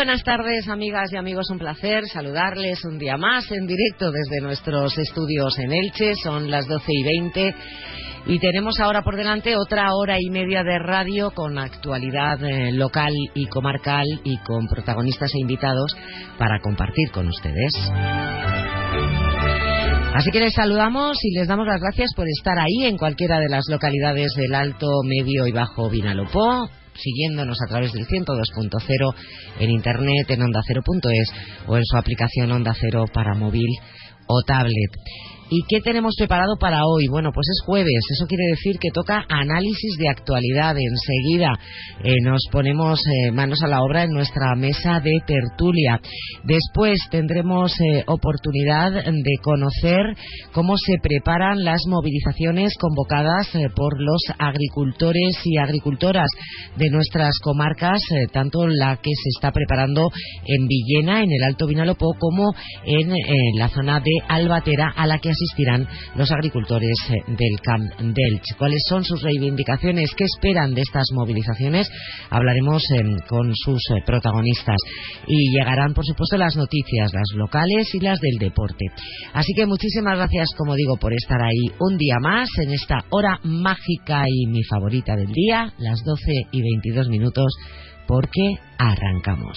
Buenas tardes, amigas y amigos. Un placer saludarles un día más en directo desde nuestros estudios en Elche. Son las 12 y 20 y tenemos ahora por delante otra hora y media de radio con actualidad eh, local y comarcal y con protagonistas e invitados para compartir con ustedes. Así que les saludamos y les damos las gracias por estar ahí en cualquiera de las localidades del Alto, Medio y Bajo Vinalopó, siguiéndonos a través del 102.0 en internet en onda0.es o en su aplicación Onda Cero para móvil o tablet. ¿Y qué tenemos preparado para hoy? Bueno, pues es jueves, eso quiere decir que toca análisis de actualidad. Enseguida eh, nos ponemos eh, manos a la obra en nuestra mesa de tertulia. Después tendremos eh, oportunidad de conocer cómo se preparan las movilizaciones convocadas por los agricultores y agricultoras de nuestras comarcas, tanto la que se está preparando en Villena, en el Alto Vinalopó, como en la zona de Albatera, a la que asistirán los agricultores eh, del Camp Delch. ¿Cuáles son sus reivindicaciones? ¿Qué esperan de estas movilizaciones? Hablaremos em, con sus eh, protagonistas. Y llegarán, por supuesto, las noticias, las locales y las del deporte. Así que muchísimas gracias, como digo, por estar ahí un día más en esta hora mágica y mi favorita del día, las 12 y 22 minutos, porque arrancamos.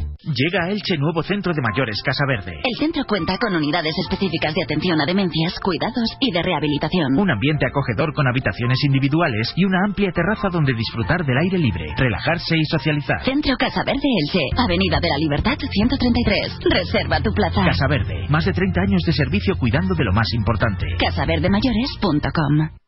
Llega a Elche nuevo centro de mayores Casa Verde. El centro cuenta con unidades específicas de atención a demencias, cuidados y de rehabilitación. Un ambiente acogedor con habitaciones individuales y una amplia terraza donde disfrutar del aire libre, relajarse y socializar. Centro Casa Verde Elche, Avenida de la Libertad 133. Reserva tu plaza. Casa Verde, más de 30 años de servicio cuidando de lo más importante. casaverdemayores.com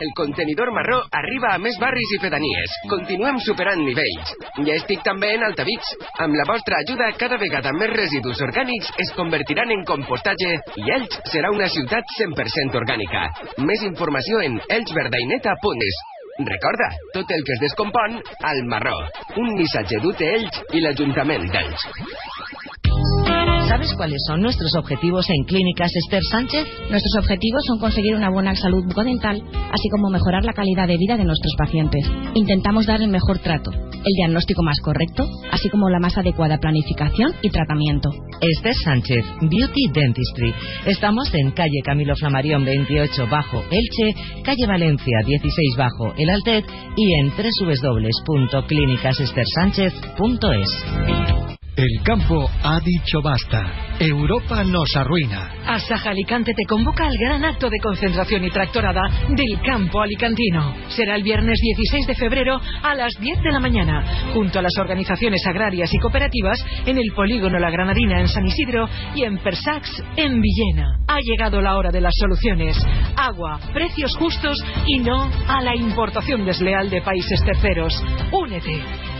el contenidor marró arriba a més barris i pedanies. Continuem superant nivells. Ja estic també en Altavix. Amb la vostra ajuda, cada vegada més residus orgànics es convertiran en compostatge i Elx serà una ciutat 100% orgànica. Més informació en elxverdaineta.es. Recorda, tot el que es descompon, al marró. Un missatge d'UT Elx i l'Ajuntament d'Elx. ¿Sabes cuáles son nuestros objetivos en Clínicas Esther Sánchez? Nuestros objetivos son conseguir una buena salud bucodental, así como mejorar la calidad de vida de nuestros pacientes. Intentamos dar el mejor trato, el diagnóstico más correcto, así como la más adecuada planificación y tratamiento. Esther Sánchez, Beauty Dentistry. Estamos en calle Camilo Flamarión 28 bajo Elche, calle Valencia 16 bajo El Altet y en www.clínicasestersánchez.es. El campo ha dicho basta. Europa nos arruina. Asaja Alicante te convoca al gran acto de concentración y tractorada del campo alicantino. Será el viernes 16 de febrero a las 10 de la mañana, junto a las organizaciones agrarias y cooperativas en el polígono La Granadina en San Isidro y en Persax en Villena. Ha llegado la hora de las soluciones. Agua, precios justos y no a la importación desleal de países terceros. Únete.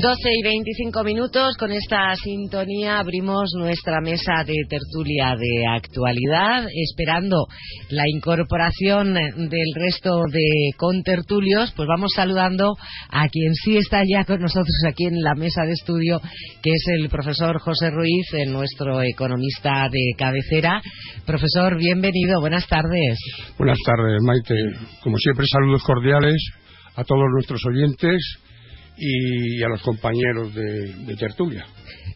12 y 25 minutos, con esta sintonía abrimos nuestra mesa de tertulia de actualidad, esperando la incorporación del resto de contertulios, pues vamos saludando a quien sí está ya con nosotros aquí en la mesa de estudio, que es el profesor José Ruiz, nuestro economista de cabecera. Profesor, bienvenido, buenas tardes. Buenas tardes, Maite. Como siempre, saludos cordiales a todos nuestros oyentes y a los compañeros de, tertulia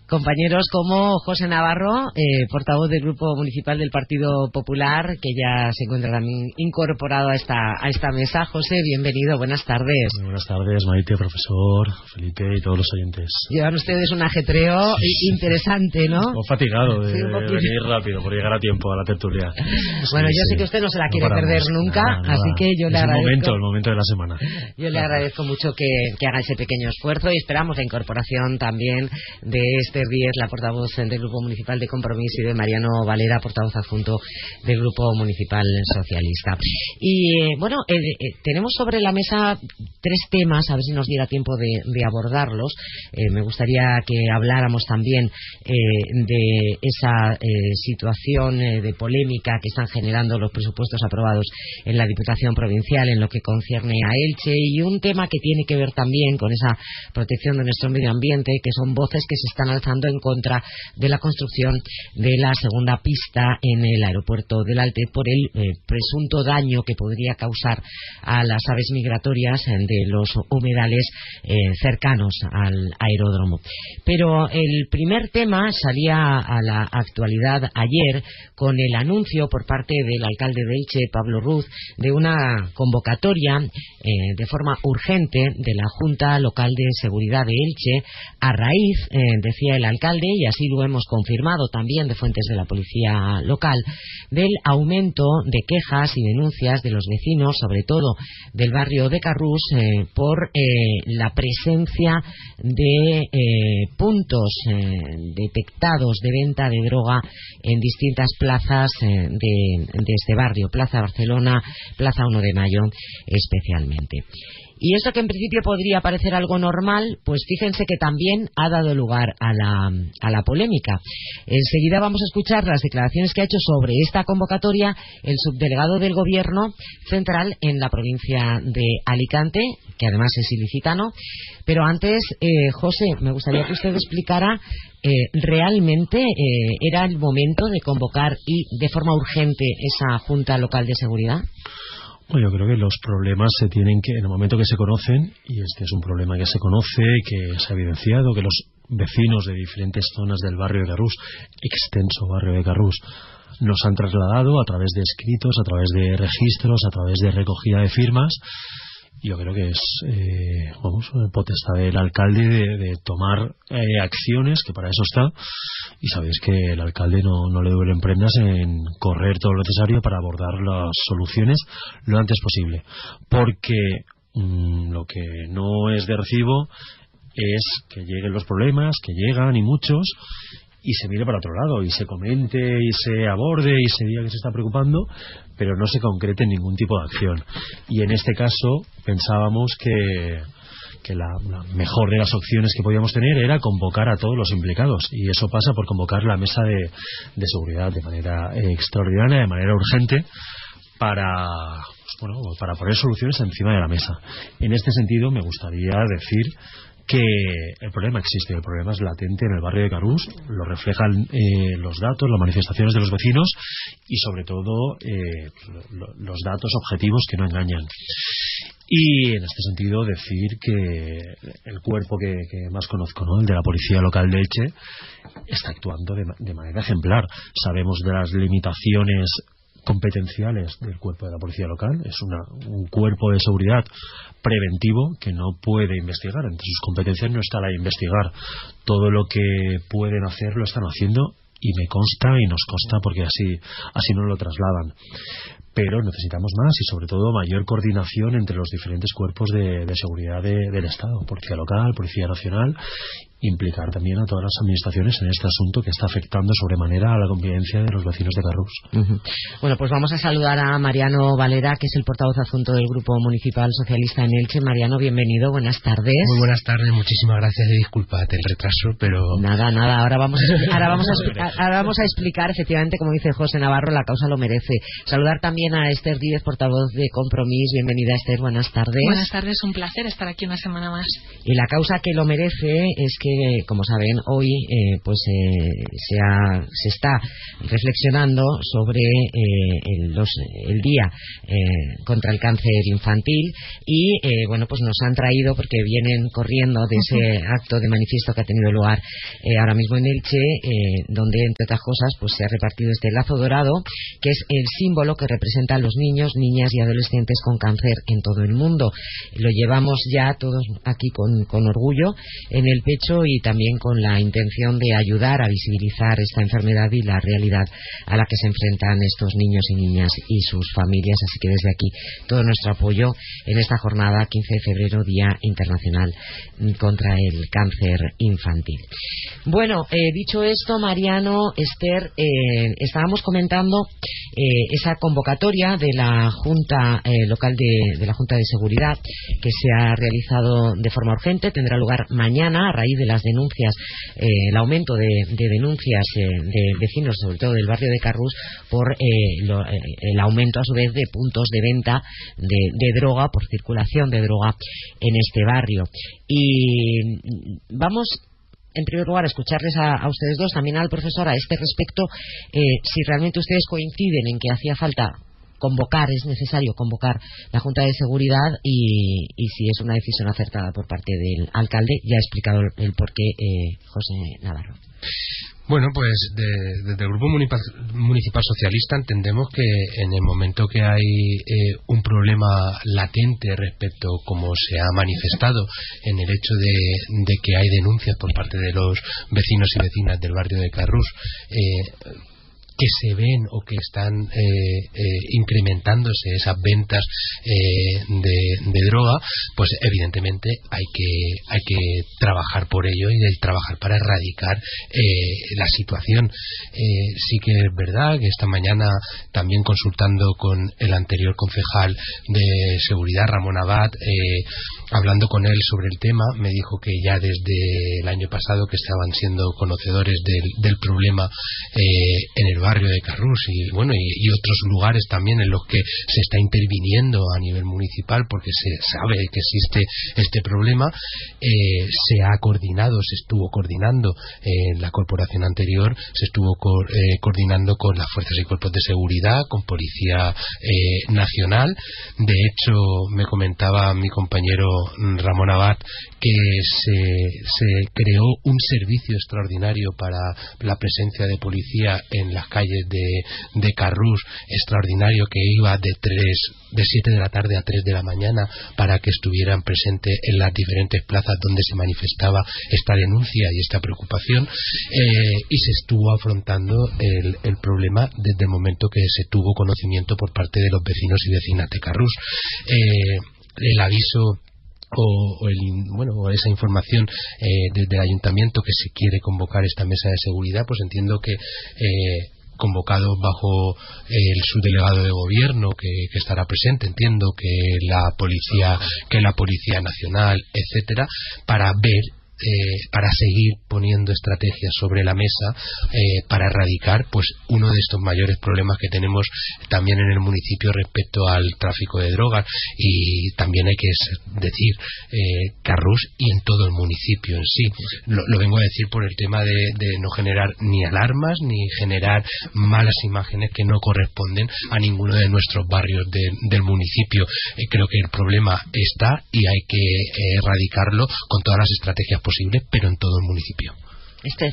compañeros como José Navarro, eh, portavoz del Grupo Municipal del Partido Popular, que ya se encuentra también incorporado a esta, a esta mesa. José, bienvenido, buenas tardes. buenas tardes, Maite, profesor, Felipe y todos los oyentes. Llevan ustedes un ajetreo interesante, ¿no? Un fatigado de, venir rápido, por llegar a tiempo a la tertulia. bueno, yo sé que usted no se la quiere perder nunca, así que yo le agradezco. El momento, el momento de la semana. Yo le agradezco mucho que, que haga ese pequeño esfuerzo y esperamos la incorporación también de Esther la portavoz del Grupo Municipal de Compromiso, y de Mariano Valera, portavoz adjunto del Grupo Municipal Socialista. Y eh, bueno, eh, eh, tenemos sobre la mesa tres temas, a ver si nos diera tiempo de, abordarlos. me gustaría que habláramos también de esa situación de polémica que están generando los presupuestos aprobados en la Diputación Provincial en lo que concierne a Elche y un tema que tiene que ver también con esa protección de nuestro medio ambiente, que son voces que se están alzando en contra de la construcción de la segunda pista en el aeropuerto del Alte por el eh, presunto daño que podría causar a las aves migratorias eh, de los humedales eh, cercanos al aeródromo. Pero el primer tema salía a la actualidad ayer con el anuncio por parte del alcalde de Elche, Pablo Ruz, de una convocatoria de forma urgente de la Junta Local de Seguridad de Elche a raíz, decía el alcalde, y así lo hemos confirmado también de fuentes de la policía local, del aumento de quejas y denuncias de los vecinos, sobre todo del barrio de Carrús, eh, por eh, la presencia de eh, puntos detectados de venta de droga en distintas plazas de, de este barrio, Plaza Barcelona, Plaza 1 de Mayo especialmente. Y eso que en principio podría parecer algo normal, pues fíjense que también ha dado lugar a la, a la polémica. Enseguida vamos a escuchar las declaraciones que ha hecho sobre esta convocatoria el subdelegado del Gobierno central en la provincia de Alicante, que además es ilicitano. Pero antes, eh, José, me gustaría que usted explicara eh, realmente eh, era el momento de convocar y de forma urgente esa Junta Local de Seguridad. Yo creo que los problemas se tienen que, en el momento que se conocen, y este es un problema que se conoce, que se ha evidenciado, que los vecinos de diferentes zonas del barrio de Carrús, extenso barrio de Carrús, nos han trasladado a través de escritos, a través de registros, a través de recogida de firmas, yo creo que es eh, vamos potestad del alcalde de, tomar eh, acciones que para eso está. Y sabéis que el alcalde no, no le duelen prendas en correr todo lo necesario para abordar las soluciones lo antes posible. Porque mm, lo que no es de recibo es que lleguen los problemas que llegan y muchos y se mire para otro lado y se comente y se aborde y se diga que se está preocupando, pero no se concrete ningún tipo de acción. Y en este caso pensábamos que, que la, mejor de las opciones que podíamos tener era convocar a todos los implicados y eso pasa por convocar la mesa de, de seguridad de manera extraordinaria, de manera urgente para bueno, para poner soluciones encima de la mesa. En este sentido me gustaría decir que el problema existe, el problema es latente en el barrio de Carús, lo reflejan eh, los datos, las manifestaciones de los vecinos y sobre todo eh, los datos objetivos que no engañan. Y en este sentido decir que el cuerpo que, más conozco, ¿no? el de la Policía Local de Elche, está actuando de manera ejemplar. Sabemos de las limitaciones competenciales del cuerpo de la policía local. Es un cuerpo de seguridad preventivo que no puede investigar. Entre sus competencias no está la de investigar. Todo lo que pueden hacer lo están haciendo y me consta y nos consta porque así, así nos lo trasladan. Pero necesitamos más y sobre todo mayor coordinación entre los diferentes cuerpos de, seguridad del Estado, Policía Local, Policía Nacional implicar también a todas las administraciones en este asunto que está afectando sobremanera a la convivencia de los vecinos de Carrús. Bueno, pues vamos a saludar a Mariano Valera, que es el portavoz adjunto del Grupo Municipal Socialista en Elche. Mariano, bienvenido, buenas tardes. Muy buenas tardes, muchísimas gracias y disculpad el retraso, pero... Nada, nada, ahora vamos a, ahora vamos a, ahora vamos a explicar, efectivamente, como dice José Navarro, la causa lo merece. Saludar también a Esther Díez, portavoz de Compromís. Bienvenida, Esther, buenas tardes. Buenas tardes, un placer estar aquí una semana más. Y la causa que lo merece es que como saben, hoy eh, pues eh, se, se, está reflexionando sobre eh, el, los, el, día contra el cáncer infantil y bueno pues nos han traído porque vienen corriendo de ese acto de manifiesto que ha tenido lugar ahora mismo en Elche, donde entre otras cosas pues se ha repartido este lazo dorado que es el símbolo que representa a los niños, niñas y adolescentes con cáncer en todo el mundo. Lo llevamos ya todos aquí con, con orgullo en el pecho y también con la intención de ayudar a visibilizar esta enfermedad y la realidad a la que se enfrentan estos niños y niñas y sus familias. Así que desde aquí todo nuestro apoyo en esta jornada 15 de febrero, Día Internacional contra el Cáncer Infantil. Bueno, eh, dicho esto, Mariano, Esther, eh, estábamos comentando eh, esa convocatoria de la Junta Local de, de la Junta de Seguridad que se ha realizado de forma urgente. Tendrá lugar mañana a raíz de las denuncias eh, el aumento de, denuncias eh, de vecinos, sobre todo del barrio de Carrús, por eh, el aumento a su vez de puntos de venta de, droga, por circulación de droga en este barrio. Y vamos en primer lugar, a escucharles a, ustedes dos, también al profesor, a este respecto, si realmente ustedes coinciden en que hacía falta convocar, es necesario convocar la Junta de Seguridad y, si es una decisión acertada por parte del alcalde. Ya ha explicado el, porqué eh, José Navarro. Bueno, pues desde el Grupo Municipal, Socialista entendemos que en el momento que hay eh, un problema latente respecto como se ha manifestado en el hecho de, que hay denuncias por parte de los vecinos y vecinas del barrio de Carrús, eh, que se ven o que están eh, eh, incrementándose esas ventas eh, de, droga, pues evidentemente hay que, hay que trabajar por ello y trabajar para erradicar la situación. sí que es verdad que esta mañana también consultando con el anterior concejal de seguridad, Ramón Abad, hablando con él sobre el tema, me dijo que ya desde el año pasado que estaban siendo conocedores del, problema en el barrio de Carrús y bueno y, otros lugares también en los que se está interviniendo a nivel municipal porque se sabe que existe este problema eh, se ha coordinado se estuvo coordinando en la corporación anterior se estuvo eh, coordinando con las fuerzas y cuerpos de seguridad con policía eh, nacional. De hecho me comentaba mi compañero Ramón Abad que se, creó un servicio extraordinario para la presencia de policía en las calles de, de Carrús extraordinario que iba de tres de 7 de la tarde a 3 de la mañana para que estuvieran presentes en las diferentes plazas donde se manifestaba esta denuncia y esta preocupación eh, y se estuvo afrontando el, el, problema desde el momento que se tuvo conocimiento por parte de los vecinos y vecinas de Carrús. Eh, el aviso o, el, bueno, o esa información eh, desde ayuntamiento que se quiere convocar esta mesa de seguridad, pues entiendo que eh, convocado bajo el subdelegado de gobierno que, que, estará presente. Entiendo que la policía que la policía nacional etcétera para ver eh, para seguir poniendo estrategias sobre la mesa eh, para erradicar pues uno de estos mayores problemas que tenemos también en el municipio respecto al tráfico de drogas. Y también hay que decir eh, y en todo el municipio en sí. Lo, vengo a decir por el tema de, no generar ni alarmas ni generar malas imágenes que no corresponden a ninguno de nuestros barrios del municipio. Creo que el problema está y hay que erradicarlo con todas las estrategias posible, pero en todo el municipio. Esther.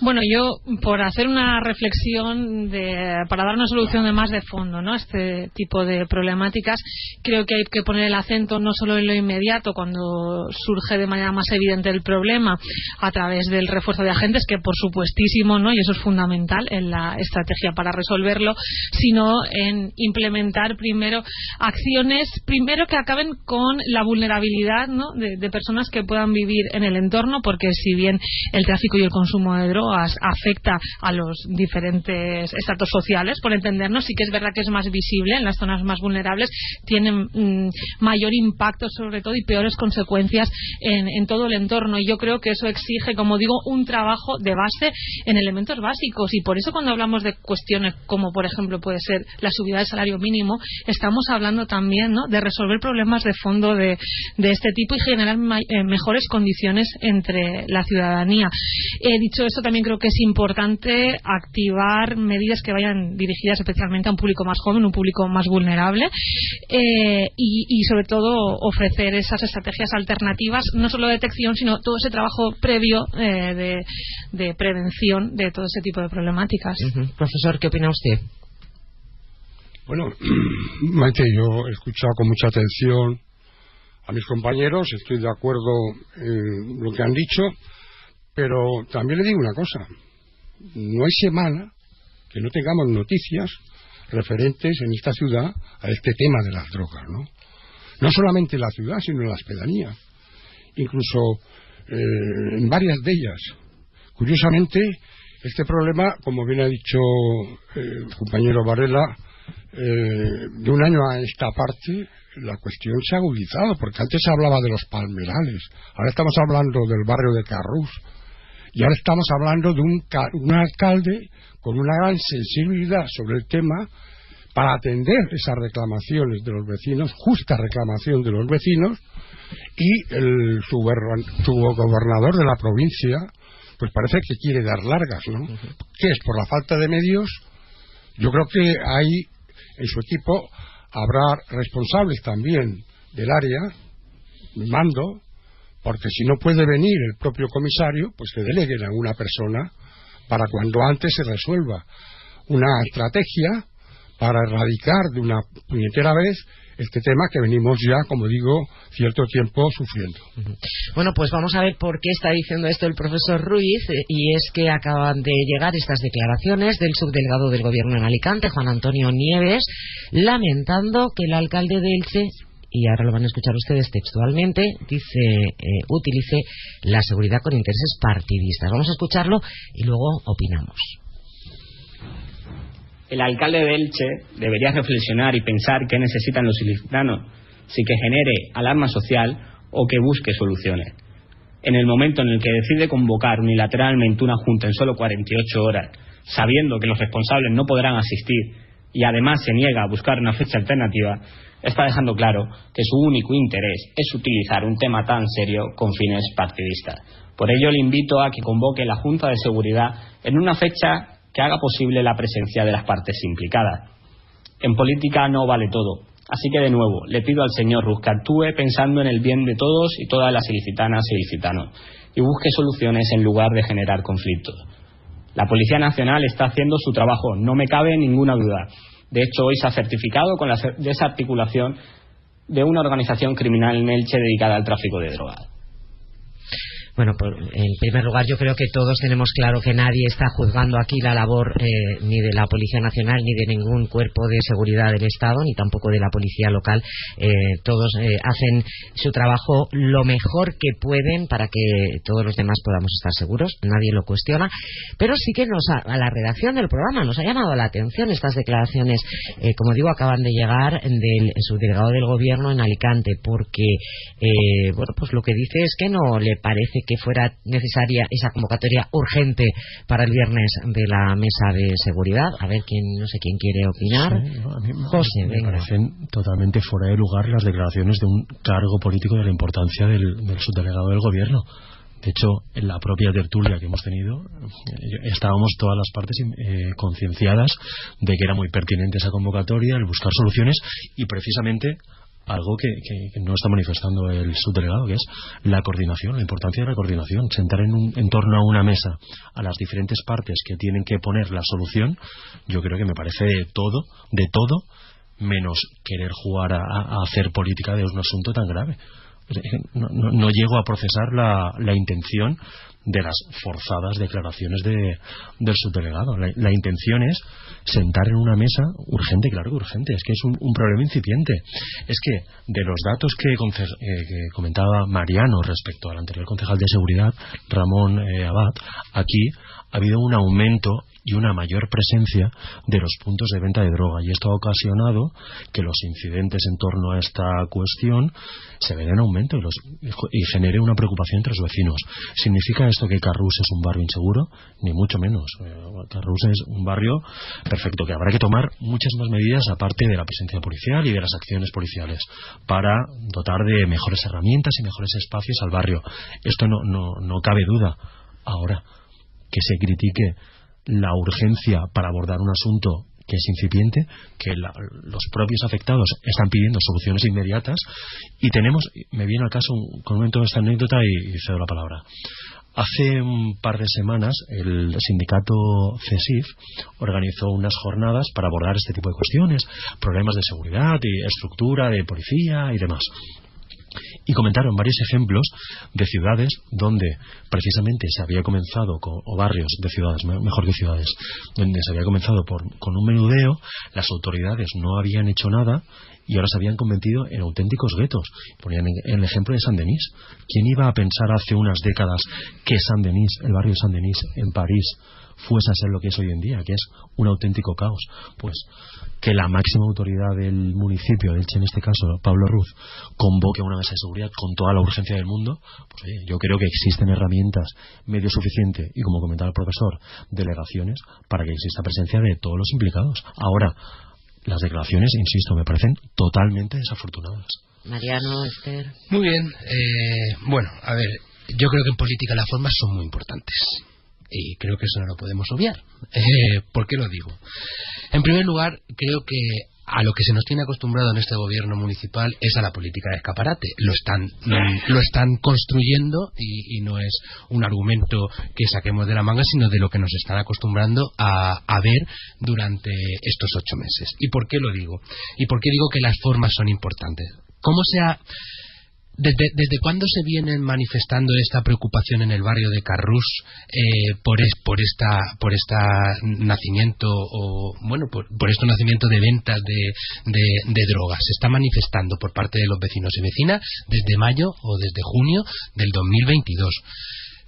Bueno, yo por hacer una reflexión de, para dar una solución de más de fondo, ¿no? Este tipo de problemáticas, creo que hay que poner el acento no solo en lo inmediato, cuando surge de manera más evidente el problema, a través del refuerzo de agentes, que por supuestísimo, ¿no? Y eso es fundamental en la estrategia para resolverlo, sino en implementar primero acciones, primero que acaben con la vulnerabilidad, ¿no? de, de personas que puedan vivir en el entorno, porque si bien el tráfico y el consumo de drogas afecta a los diferentes estratos sociales, por entendernos, sí que es verdad que es más visible en las zonas más vulnerables, tiene mm, mayor impacto sobre todo y peores consecuencias en, todo el entorno. Y yo creo que eso exige, como digo, un trabajo de base en elementos básicos. Y por eso cuando hablamos de cuestiones como, por ejemplo, puede ser la subida del salario mínimo, estamos hablando también de resolver problemas de fondo de, de este tipo y generar eh, mejores condiciones entre la ciudadanía. He dicho eso, también creo que es importante activar medidas que vayan dirigidas especialmente a un público más joven, un público más vulnerable eh, y, y, sobre todo ofrecer esas estrategias alternativas, no solo de detección, sino todo ese trabajo previo eh, de, de, prevención de todo ese tipo de problemáticas. Uh -huh. Profesor, ¿qué opina usted? Bueno, Maite, yo he escuchado con mucha atención a mis compañeros, estoy de acuerdo en lo que han dicho pero también le digo una cosa, no hay semana que no tengamos noticias referentes en esta ciudad a este tema de las drogas, ¿no? No solamente en la ciudad, sino en las pedanías, incluso eh, en varias de ellas. Curiosamente, este problema, como bien ha dicho eh, el compañero Varela, eh, de un año a esta parte la cuestión se ha agudizado, porque antes se hablaba de los palmerales, ahora estamos hablando del barrio de Carrús, y ahora estamos hablando de un, un, alcalde con una gran sensibilidad sobre el tema para atender esas reclamaciones de los vecinos, justa reclamación de los vecinos, y el, su, su gobernador de la provincia, pues parece que quiere dar largas, ¿no? ¿Qué es? Por la falta de medios. Yo creo que ahí, en su equipo, habrá responsables también del área, mando, porque si no puede venir el propio comisario, pues que deleguen a una persona para cuando antes se resuelva una estrategia para erradicar de una puñetera vez este tema que venimos ya, como digo, cierto tiempo sufriendo. Bueno, pues vamos a ver por qué está diciendo esto el profesor Ruiz, eh, y es que acaban de llegar estas declaraciones del subdelegado del Gobierno en Alicante, Juan Antonio Nieves, lamentando que el alcalde de Elche y ahora lo van a escuchar ustedes textualmente, dice, eh, utilice la seguridad con intereses partidistas. Vamos a escucharlo y luego opinamos. El alcalde de Elche debería reflexionar y pensar qué necesitan los ilicitanos, si que genere alarma social o que busque soluciones. En el momento en el que decide convocar unilateralmente una junta en solo 48 horas, sabiendo que los responsables no podrán asistir y además se niega a buscar una fecha alternativa, está dejando claro que su único interés es utilizar un tema tan serio con fines partidistas. Por ello le invito a que convoque la Junta de Seguridad en una fecha que haga posible la presencia de las partes implicadas. En política no vale todo, así que de nuevo le pido al señor Ruz que actúe pensando en el bien de todos y todas las ilicitanas e ilicitanos y busque soluciones en lugar de generar conflictos. La Policía Nacional está haciendo su trabajo, no me cabe ninguna duda. De hecho, hoy se ha certificado con la desarticulación de una organización criminal en Elche dedicada al tráfico de drogas. Bueno, por, en primer lugar, yo creo que todos tenemos claro que nadie está juzgando aquí la labor eh, ni de la Policía Nacional ni de ningún cuerpo de seguridad del Estado, ni tampoco de la Policía Local. Eh, todos eh, hacen su trabajo lo mejor que pueden para que todos los demás podamos estar seguros. Nadie lo cuestiona. Pero sí que nos ha, a la redacción del programa nos ha llamado la atención estas declaraciones, eh, como digo, acaban de llegar del subdelegado del Gobierno en Alicante, porque, bueno, pues lo que dice es que no le parece que fuera necesaria esa convocatoria urgente para el viernes de la mesa de seguridad. A ver quién, no sé quién quiere opinar. Sí, no, a mí José, me venga. parecen totalmente fuera de lugar las declaraciones de un cargo político de la importancia del, del subdelegado del gobierno. De hecho, en la propia tertulia que hemos tenido, eh, estábamos todas las partes eh, concienciadas de que era muy pertinente esa convocatoria, el buscar soluciones y precisamente algo que, no está manifestando el subdelegado, que es la coordinación, la importancia de la coordinación. Sentar en, un, en torno a una mesa a las diferentes partes que tienen que poner la solución, yo creo que me parece todo, de todo, menos querer jugar a hacer política de un asunto tan grave no, llego a procesar la, intención de las forzadas declaraciones del subdelegado. La, intención es sentar en una mesa urgente, claro que urgente, es que es un, problema incipiente. Es que de los datos que, eh, comentaba Mariano respecto al anterior concejal de seguridad, Ramón eh, Abad, aquí ha habido un aumento y una mayor presencia de los puntos de venta de droga. Y esto ha ocasionado que los incidentes en torno a esta cuestión se ven en aumento y, genere una preocupación entre los vecinos. ¿Significa esto que Carrús es un barrio inseguro? Ni mucho menos. Eh, Carrús es un barrio perfecto, que habrá que tomar muchas más medidas aparte de la presencia policial y de las acciones policiales para dotar de mejores herramientas y mejores espacios al barrio. Esto no, no, no cabe duda. Ahora, que se critique la urgencia para abordar un asunto que es incipiente, que los propios afectados están pidiendo soluciones inmediatas y tenemos, me viene al caso, comento esta anécdota y, y cedo la palabra. Hace un par de semanas el sindicato CESIF organizó unas jornadas para abordar este tipo de cuestiones, problemas de seguridad y estructura de policía y demás y comentaron varios ejemplos de ciudades donde precisamente se había comenzado o barrios de ciudades mejor que ciudades donde se había comenzado con un menudeo las autoridades no habían hecho nada y ahora se habían convertido en auténticos guetos. Ponían el ejemplo de San Denis ¿quién iba a pensar hace unas décadas que San Denis el barrio de San Denis en París fuese a ser lo que es hoy en día, que es un auténtico caos. Pues que la máxima autoridad del municipio, de Elche en este caso, Pablo Ruz, convoque una mesa de seguridad con toda la urgencia del mundo, pues yo creo que existen herramientas medio suficiente y, como comentaba el profesor, delegaciones para que exista presencia de todos los implicados. Ahora, las declaraciones, insisto, me parecen totalmente desafortunadas. Mariano, Esther. Muy bien. Eh, bueno, a ver, yo creo que en política las formas son muy importantes y creo que eso no lo podemos obviar. Eh, ¿Por qué lo digo? En primer lugar, creo que a lo que se nos tiene acostumbrado en este gobierno municipal es a la política de escaparate. Lo están, lo están construyendo y, no es un argumento que saquemos de la manga, sino de lo que nos están acostumbrando a, a ver durante estos ocho meses. ¿Y por qué lo digo? ¿Y por qué digo que las formas son importantes? ¿Cómo se ha ¿Desde, ¿Desde cuándo se viene manifestando esta preocupación en el barrio de Carrús eh, por, por esta por esta nacimiento o bueno por, por este nacimiento de ventas de, de, drogas? Se está manifestando por parte de los vecinos y vecinas desde mayo o desde junio del 2022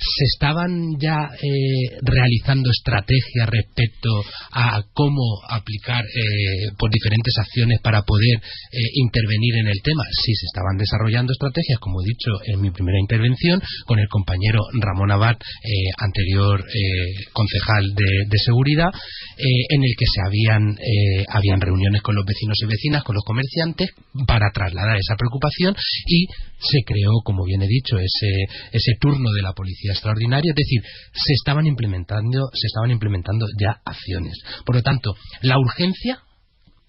se estaban ya eh, realizando estrategias respecto a cómo aplicar eh, por diferentes acciones para poder eh, intervenir en el tema. Sí, se estaban desarrollando estrategias, como he dicho en mi primera intervención, con el compañero Ramón Abad, anterior concejal de, seguridad, en el que se habían, habían reuniones con los vecinos y vecinas, con los comerciantes, para trasladar esa preocupación y se creó, como bien he dicho, ese, ese turno de la policía extraordinaria, es decir, se estaban implementando, se estaban implementando ya acciones. Por lo tanto, la urgencia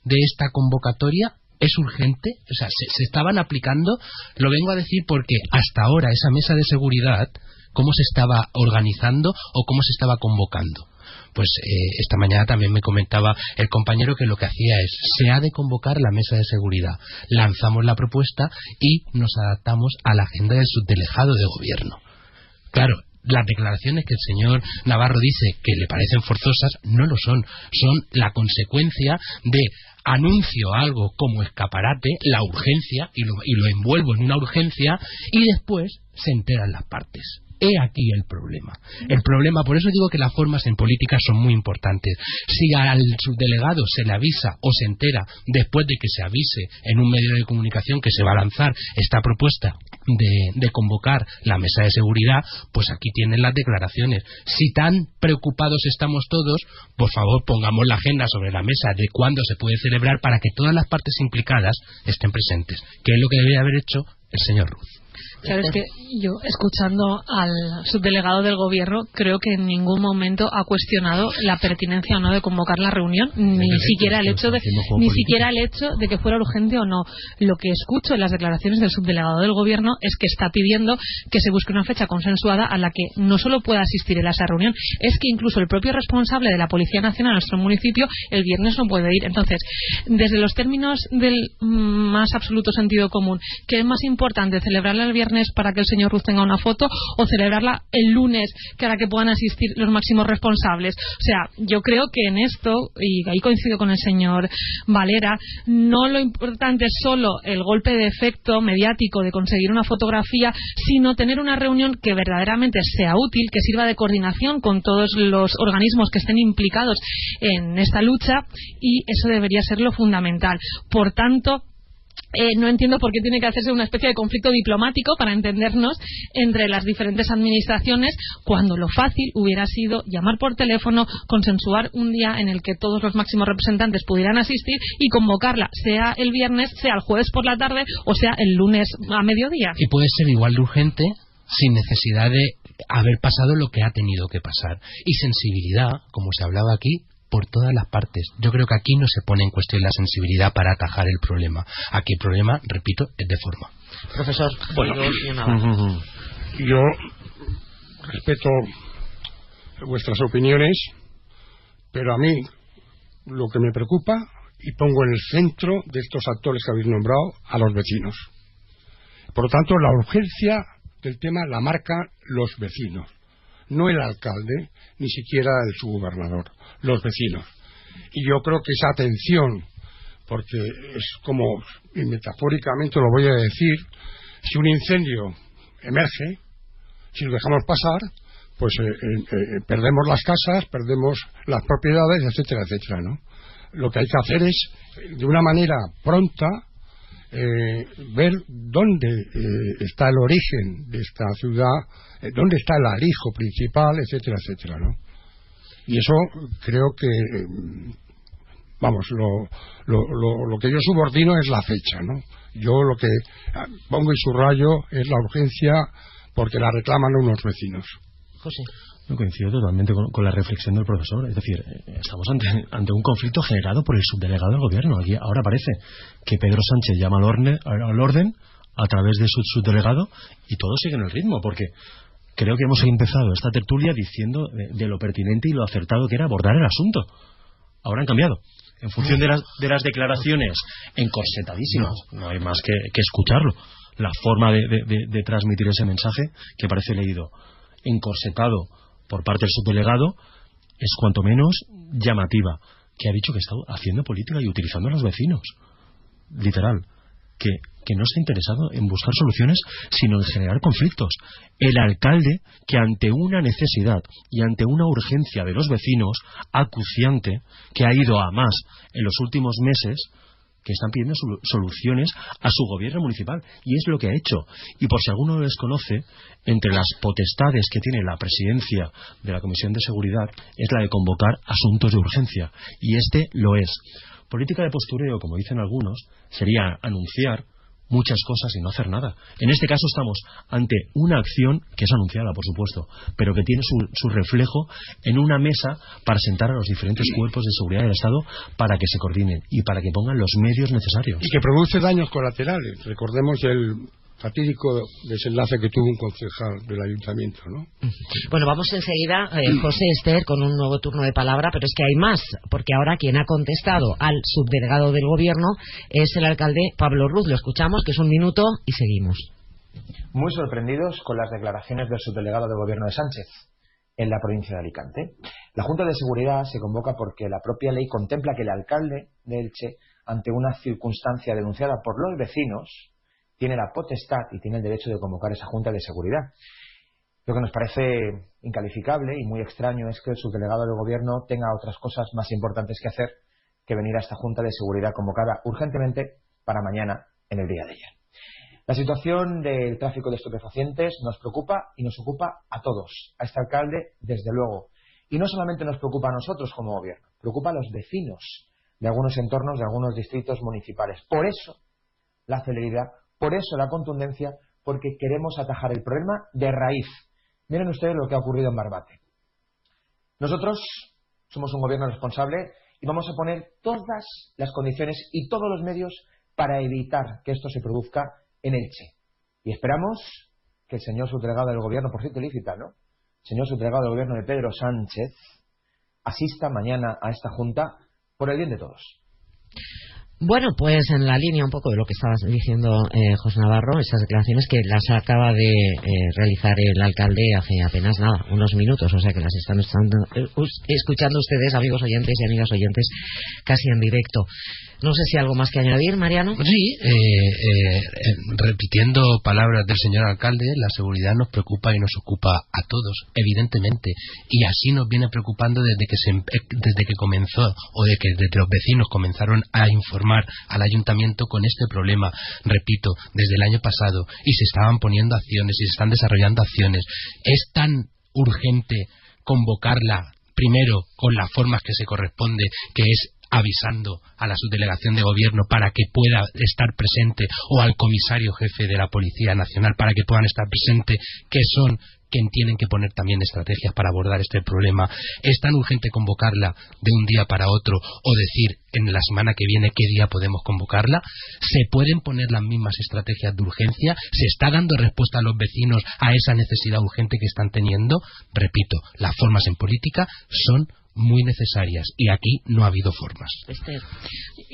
de esta convocatoria es urgente, o sea, se, estaban aplicando, lo vengo a decir porque hasta ahora esa mesa de seguridad, cómo se estaba organizando o cómo se estaba convocando pues eh, esta mañana también me comentaba el compañero que lo que hacía es se ha de convocar la mesa de seguridad. Lanzamos la propuesta y nos adaptamos a la agenda del subdelegado de gobierno claro las declaraciones que el señor Navarro dice que le parecen forzosas no lo son, son la consecuencia de anuncio algo como escaparate, la urgencia, y lo, y lo envuelvo en una urgencia, y después se enteran las partes. He aquí el problema. El problema, por eso digo que las formas en política son muy importantes. Si al subdelegado se le avisa o se entera después de que se avise en un medio de comunicación que se va a lanzar esta propuesta de, convocar la mesa de seguridad, pues aquí tienen las declaraciones. Si tan preocupados estamos todos, por favor pongamos la agenda sobre la mesa de cuándo se puede celebrar para que todas las partes implicadas estén presentes, que es lo que debería haber hecho el señor Ruz. Claro, es que yo, escuchando al subdelegado del gobierno, creo que en ningún momento ha cuestionado la pertinencia o no de convocar la reunión, ni siquiera el hecho de, ni siquiera el hecho de que fuera urgente o no. Lo que escucho en las declaraciones del subdelegado del gobierno es que está pidiendo que se busque una fecha consensuada a la que no solo pueda asistir en esa reunión, es que incluso el propio responsable de la Policía Nacional en nuestro municipio el viernes no puede ir. Entonces, desde los términos del más absoluto sentido común, ¿qué es más importante, celebrarla el viernes para que el señor Ruz tenga una foto o celebrarla el lunes para que puedan asistir los máximos responsables? O sea, yo creo que en esto, y ahí coincido con el señor Valera, no lo importante es solo el golpe de efecto mediático de conseguir una fotografía, sino tener una reunión que verdaderamente sea útil, que sirva de coordinación con todos los organismos que estén implicados en esta lucha y eso debería ser lo fundamental. Por tanto, eh, no entiendo por qué tiene que hacerse una especie de conflicto diplomático para entendernos entre las diferentes administraciones cuando lo fácil hubiera sido llamar por teléfono, consensuar un día en el que todos los máximos representantes pudieran asistir y convocarla, sea el viernes, sea el jueves por la tarde o sea el lunes a mediodía. Y puede ser igual de urgente sin necesidad de haber pasado lo que ha tenido que pasar. Y sensibilidad, como se hablaba aquí, por todas las partes. Yo creo que aquí no se pone en cuestión la sensibilidad para atajar el problema. Aquí el problema, repito, es de forma. Profesor, bueno, yo respeto vuestras opiniones, pero a mí lo que me preocupa y pongo en el centro de estos actores que habéis nombrado a los vecinos. Por lo tanto, la urgencia del tema la marcan los vecinos no el alcalde, ni siquiera el subgobernador, los vecinos. Y yo creo que esa atención, porque es como, y metafóricamente lo voy a decir, si un incendio emerge, si lo dejamos pasar, pues eh, eh, eh, perdemos las casas, perdemos las propiedades, etcétera, etcétera, ¿no? Lo que hay que hacer es, de una manera pronta, eh, ver dónde eh, está el origen de esta ciudad, eh, dónde está el alijo principal, etcétera, etcétera, ¿no? Y eso creo que, vamos, lo, lo, lo, que yo subordino es la fecha, ¿no? Yo lo que ah, pongo y subrayo es la urgencia porque la reclaman unos vecinos. José. No coincido totalmente con, la reflexión del profesor. Es decir, eh, estamos ante, ante, un conflicto generado por el subdelegado del gobierno. Ahora parece que Pedro Sánchez llama al orden, al orden a través de su subdelegado y todos siguen el ritmo, porque creo que hemos empezado esta tertulia diciendo de, lo pertinente y lo acertado que era abordar el asunto. Ahora han cambiado. En función de las, de las declaraciones encorsetadísimas, no hay más que, escucharlo. La forma de transmitir ese mensaje, que parece leído encorsetado por parte del subdelegado es cuanto menos llamativa, que ha dicho que está haciendo política y utilizando a los vecinos. Literal. Que, que no está interesado en buscar soluciones, sino en generar conflictos. El alcalde, que ante una necesidad y ante una urgencia de los vecinos acuciante, que ha ido a más en los últimos meses, que están pidiendo soluciones a su gobierno municipal y es lo que ha hecho. Y por si alguno lo desconoce, entre las potestades que tiene la presidencia de la Comisión de Seguridad es la de convocar asuntos de urgencia y este lo es. Política de postureo, como dicen algunos, sería anunciar muchas cosas y no hacer nada. En este caso estamos ante una acción que es anunciada, por supuesto, pero que tiene su, reflejo en una mesa para sentar a los diferentes cuerpos de seguridad del Estado para que se coordinen y para que pongan los medios necesarios. Y que produce daños colaterales. Recordemos el fatídico desenlace que tuvo un concejal del ayuntamiento, ¿no? Bueno, vamos enseguida, eh, José Esther, con un nuevo turno de palabra, pero es que hay más, porque ahora quien ha contestado al subdelegado del gobierno es el alcalde Pablo Ruz. Lo escuchamos, que es un minuto, y seguimos. Muy sorprendidos con las declaraciones del subdelegado del gobierno de Sánchez en la provincia de Alicante. La Junta de Seguridad se convoca porque la propia ley contempla que el alcalde de Elche, ante una circunstancia denunciada por los vecinos, tiene la potestad y tiene el derecho de convocar esa Junta de Seguridad. Lo que nos parece incalificable y muy extraño es que el subdelegado del Gobierno tenga otras cosas más importantes que hacer que venir a esta Junta de Seguridad convocada urgentemente para mañana en el día de ayer. La situación del tráfico de estupefacientes nos preocupa y nos ocupa a todos, a este alcalde, desde luego. Y no solamente nos preocupa a nosotros como gobierno, preocupa a los vecinos de algunos entornos, de algunos distritos municipales. Por eso, la celeridad por eso la contundencia, porque queremos atajar el problema de raíz. Miren ustedes lo que ha ocurrido en Barbate. Nosotros somos un gobierno responsable y vamos a poner todas las condiciones y todos los medios para evitar que esto se produzca en Elche. Y esperamos que el señor subdelegado del gobierno, por cierto, lícita, ¿no? El señor subdelegado del gobierno de Pedro Sánchez asista mañana a esta junta por el bien de todos. Bueno, pues en la línea un poco de lo que estaba diciendo eh, José Navarro, esas declaraciones que las acaba de eh, realizar el alcalde hace apenas nada, unos minutos, o sea que las están eh, escuchando ustedes, amigos oyentes y amigas oyentes, casi en directo. No sé si algo más que añadir, Mariano. Sí, eh, eh, repitiendo palabras del señor alcalde, la seguridad nos preocupa y nos ocupa a todos, evidentemente, y así nos viene preocupando desde que se, desde que comenzó o de que desde los vecinos comenzaron a informar al ayuntamiento con este problema, repito, desde el año pasado y se estaban poniendo acciones y se están desarrollando acciones. Es tan urgente convocarla primero con las formas que se corresponde, que es avisando a la subdelegación de gobierno para que pueda estar presente o al comisario jefe de la Policía Nacional para que puedan estar presente, que son quien tienen que poner también estrategias para abordar este problema. Es tan urgente convocarla de un día para otro o decir en la semana que viene qué día podemos convocarla. Se pueden poner las mismas estrategias de urgencia. Se está dando respuesta a los vecinos a esa necesidad urgente que están teniendo. Repito, las formas en política son muy necesarias y aquí no ha habido formas.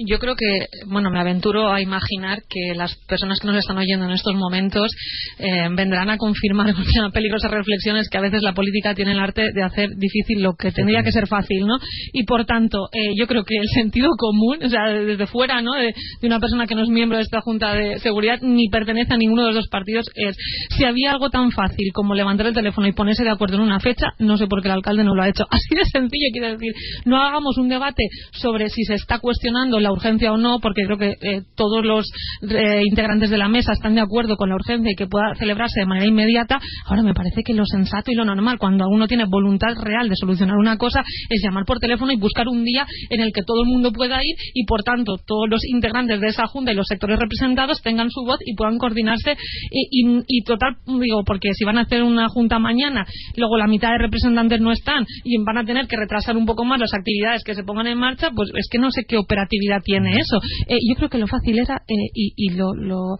Yo creo que, bueno, me aventuro a imaginar que las personas que nos están oyendo en estos momentos eh, vendrán a confirmar con peligrosas reflexiones que a veces la política tiene el arte de hacer difícil lo que tendría que ser fácil, ¿no? Y por tanto, eh, yo creo que el sentido común, o sea, desde fuera, ¿no? De, una persona que no es miembro de esta Junta de Seguridad ni pertenece a ninguno de los dos partidos es si había algo tan fácil como levantar el teléfono y ponerse de acuerdo en una fecha, no sé por qué el alcalde no lo ha hecho. Así de sencillo quiere decir, no hagamos un debate sobre si se está cuestionando la urgencia o no, porque creo que eh, todos los eh, integrantes de la mesa están de acuerdo con la urgencia y que pueda celebrarse de manera inmediata. Ahora me parece que lo sensato y lo normal, cuando uno tiene voluntad real de solucionar una cosa, es llamar por teléfono y buscar un día en el que todo el mundo pueda ir y, por tanto, todos los integrantes de esa junta y los sectores representados tengan su voz y puedan coordinarse. Y, y total, digo, porque si van a hacer una junta mañana, luego la mitad de representantes no están y van a tener que retrasar un poco más las actividades que se pongan en marcha, pues es que no sé qué operatividad tiene eso. Eh, yo creo que lo fácil era eh, y, lo, lo,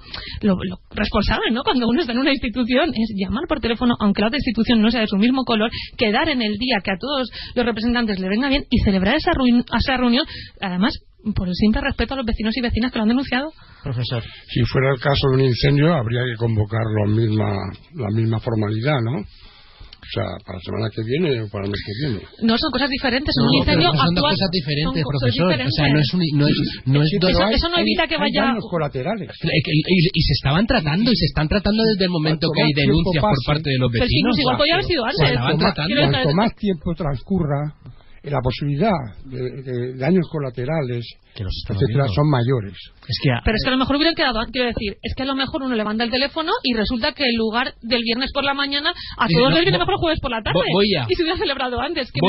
responsable, ¿no? Cuando uno está en una institución es llamar por teléfono, aunque la otra institución no sea de su mismo color, quedar en el día que a todos los representantes le venga bien y celebrar esa, esa reunión, además por el simple respeto a los vecinos y vecinas que lo han denunciado. Profesor. Si fuera el caso de un incendio, habría que convocar la misma, la misma formalidad, ¿no? O sea, para la semana que viene o para el mes que viene. No, son cosas diferentes. un incendio son dos cosas diferentes, profesor. O sea, no es, un, no es, no es eso, eso, no evita que vaya... daños colaterales. Y, se estaban tratando, y se están tratando desde el momento que hay denuncias por parte de los vecinos. Pero si igual podía haber sido antes. Cuanto más tiempo transcurra, la posibilidad de, daños colaterales que los etcétera, son mayores. Pero es que a lo mejor hubieran quedado, quiero decir, es que a lo mejor uno levanta el teléfono y resulta que en lugar del viernes por la mañana, a todos les viene mejor el jueves por la tarde. Y se hubiera celebrado antes. Que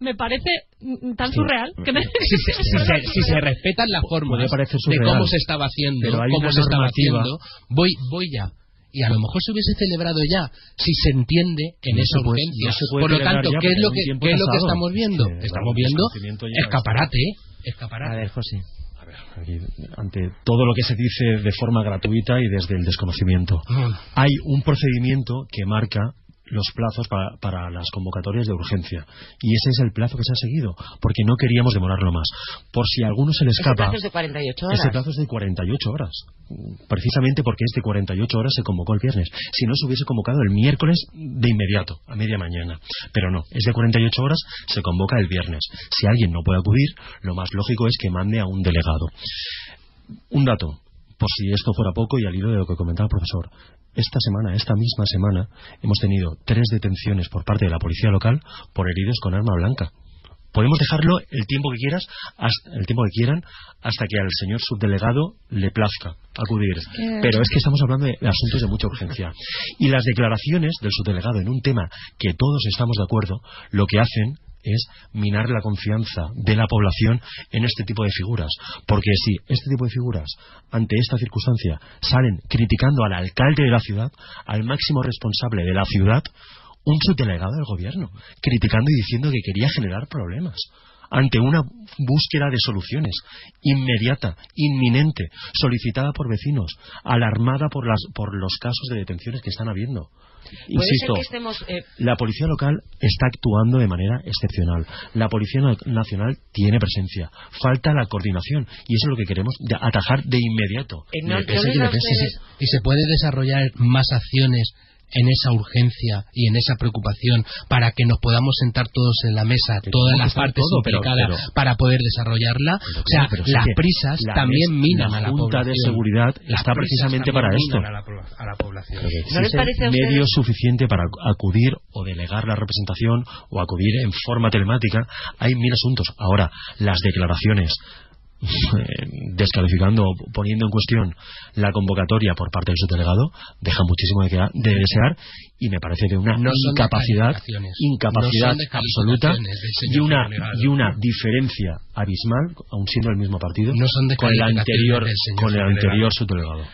me, parece mm, tan surreal. Que si, se, respetan las formas de cómo se estaba haciendo, cómo se estaba haciendo, voy, voy ya y a lo mejor se hubiese celebrado ya si se entiende en esa urgencia. Por lo tanto, ¿qué es lo que, ¿qué es lo que estamos viendo? estamos viendo escaparate, ¿eh? escaparate. A ver, José. A ver, aquí, ante todo lo que se dice de forma gratuita y desde el desconocimiento, mm. hay un procedimiento que marca los plazos para, para, las convocatorias de urgencia. Y ese es el plazo que se ha seguido, porque no queríamos demorarlo más. Por si a alguno se le escapa. Ese plazo es de 48 horas. Ese plazo es de 48 horas. Precisamente porque es de 48 horas se convocó el viernes. Si no, se hubiese convocado el miércoles de inmediato, a media mañana. Pero no, es de 48 horas, se convoca el viernes. Si alguien no puede acudir, lo más lógico es que mande a un delegado. Un dato, por si esto fuera poco y al hilo de lo que comentaba el profesor. Esta semana, esta misma semana, hemos tenido tres detenciones por parte de la policía local por heridos con arma blanca. Podemos dejarlo el tiempo que quieras, el tiempo que quieran, hasta que al señor subdelegado le plazca acudir. Pero es que estamos hablando de asuntos de mucha urgencia. Y las declaraciones del subdelegado en un tema que todos estamos de acuerdo, lo que hacen es minar la confianza de la población en este tipo de figuras. Porque si este tipo de figuras, ante esta circunstancia, salen criticando al alcalde de la ciudad, al máximo responsable de la ciudad, un subdelegado del gobierno, criticando y diciendo que quería generar problemas ante una búsqueda de soluciones inmediata, inminente, solicitada por vecinos, alarmada por, las, por los casos de detenciones que están habiendo. Insisto, eh, la policía local está actuando de manera excepcional. La policía nacional tiene presencia. Falta la coordinación y eso es lo que queremos atajar de inmediato. y se puede desarrollar más acciones en esa urgencia y en esa preocupación para que nos podamos sentar todos en la mesa, todas las partes implicadas, para poder desarrollarla. o sea, las prisas también minan a la Junta de Seguridad está precisamente para esto. A la, población. ¿No les parece medio suficiente para acudir o delegar la representación o acudir en forma telemática? Hay mil asuntos. Ahora, las declaraciones descalificando o poniendo en cuestión la convocatoria por parte del subdelegado deja muchísimo de, desear y me parece de una incapacidad incapacidad absoluta y una y una diferencia abismal aun siendo el mismo partido con el anterior con el anterior subdelegado.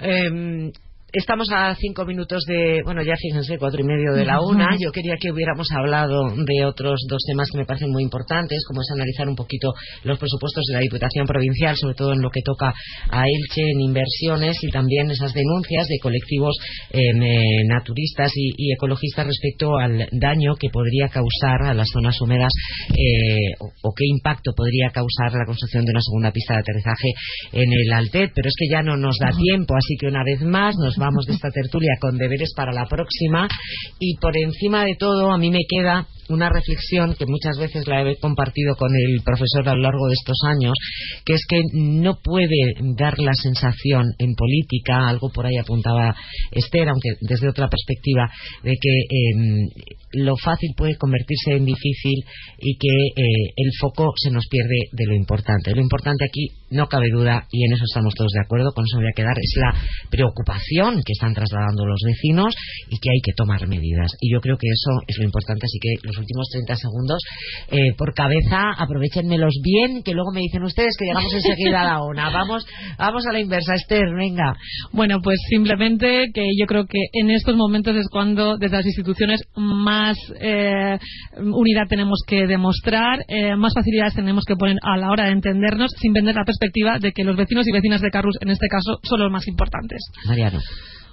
Eh, Estamos a cinco minutos de, bueno, ya fíjense, cuatro y medio de la una. Yo quería que hubiéramos hablado de otros dos temas que me parecen muy importantes, como es analizar un poquito los presupuestos de la Diputación Provincial, sobre todo en lo que toca a Elche en inversiones y también esas denuncias de colectivos eh, naturistas y, ecologistas respecto al daño que podría causar a las zonas húmedas eh, o, qué impacto podría causar la construcción de una segunda pista de aterrizaje en el Altet. Pero es que ya no nos da tiempo, así que una vez más nos vamos de esta tertulia con deberes para la próxima. Y por encima de todo a mí me queda una reflexión que muchas veces la he compartido con el profesor a lo largo de estos años, que es que no puede dar la sensación en política, algo por ahí apuntaba Esther, aunque desde otra perspectiva, de que em, lo fácil puede convertirse en difícil y que eh, el foco se nos pierde de lo importante. Lo importante aquí, no cabe duda, y en eso estamos todos de acuerdo, con eso voy a quedar, es la preocupación que están trasladando los vecinos y que hay que tomar medidas. Y yo creo que eso es lo importante, así que los últimos 30 segundos, eh, por cabeza, aprovechenmelos bien, que luego me dicen ustedes que llegamos enseguida a la una. Vamos, vamos a la inversa, Esther, venga. Bueno, pues simplemente que yo creo que en estos momentos es cuando desde las instituciones más eh, unidad tenemos que demostrar, eh, más facilidades tenemos que poner a la hora de entendernos, sin vender la perspectiva de que los vecinos y vecinas de Carrus, en este caso, son los más importantes. Mariano.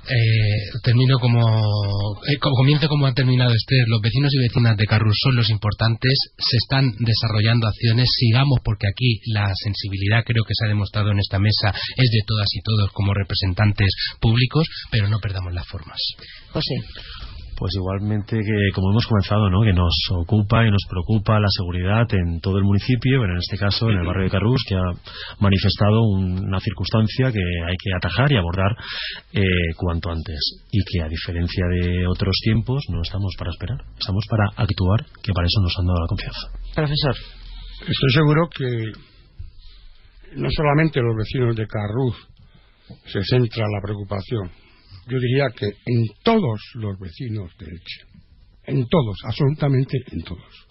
Eh, termino como, eh, como comienzo como ha terminado Esther los vecinos y vecinas de Carrus son los importantes se están desarrollando acciones sigamos porque aquí la sensibilidad creo que se ha demostrado en esta mesa es de todas y todos como representantes públicos pero no perdamos las formas José pues igualmente que, como hemos comenzado, ¿no? que nos ocupa y nos preocupa la seguridad en todo el municipio, pero en este caso en el barrio de Carrús, que ha manifestado una circunstancia que hay que atajar y abordar eh, cuanto antes. Y que, a diferencia de otros tiempos, no estamos para esperar, estamos para actuar, que para eso nos han dado la confianza. Profesor. Estoy seguro que no solamente los vecinos de Carrús se centra la preocupación, yo diría que en todos los vecinos de Elche, en todos, absolutamente en todos.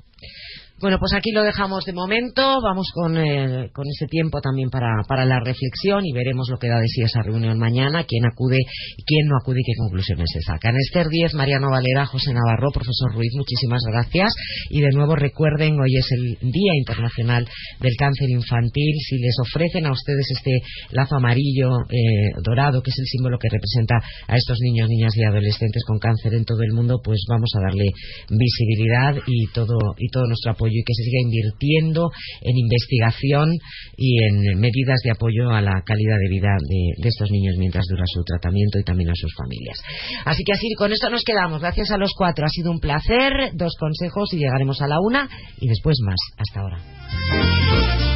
Bueno, pues aquí lo dejamos de momento. Vamos con, eh, con ese tiempo también para, para, la reflexión y veremos lo que da de sí esa reunión mañana, quién acude quién no acude y qué conclusiones se sacan. Esther Díez, Mariano Valera, José Navarro, profesor Ruiz, muchísimas gracias. Y de nuevo recuerden, hoy es el Día Internacional del Cáncer Infantil. Si les ofrecen a ustedes este lazo amarillo, eh, dorado, que es el símbolo que representa a estos niños, niñas y adolescentes con cáncer en todo el mundo, pues vamos a darle visibilidad y todo, y todo nuestro apoyo y que se siga invirtiendo en investigación y en medidas de apoyo a la calidad de vida de, estos niños mientras dura su tratamiento y también a sus familias. Así que así con esto nos quedamos. Gracias a los cuatro. Ha sido un placer. Dos consejos y llegaremos a la una y después más. Hasta ahora.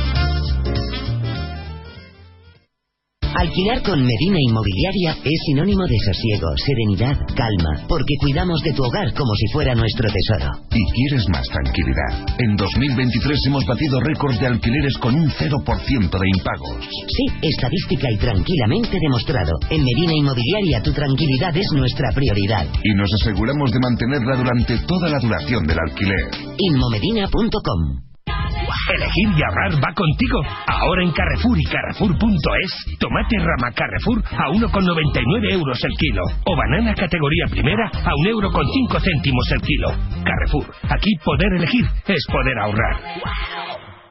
Alquilar con Medina Inmobiliaria es sinónimo de sosiego, serenidad, calma, porque cuidamos de tu hogar como si fuera nuestro tesoro. Y quieres más tranquilidad. En 2023 hemos batido récords de alquileres con un 0% de impagos. Sí, estadística y tranquilamente demostrado. En Medina Inmobiliaria tu tranquilidad es nuestra prioridad. Y nos aseguramos de mantenerla durante toda la duración del alquiler. Inmomedina.com Elegir y ahorrar va contigo. Ahora en Carrefour y Carrefour.es, tomate rama Carrefour a 1,99 euros el kilo. O banana categoría primera a 1,05 euro con céntimos el kilo. Carrefour, aquí poder elegir es poder ahorrar.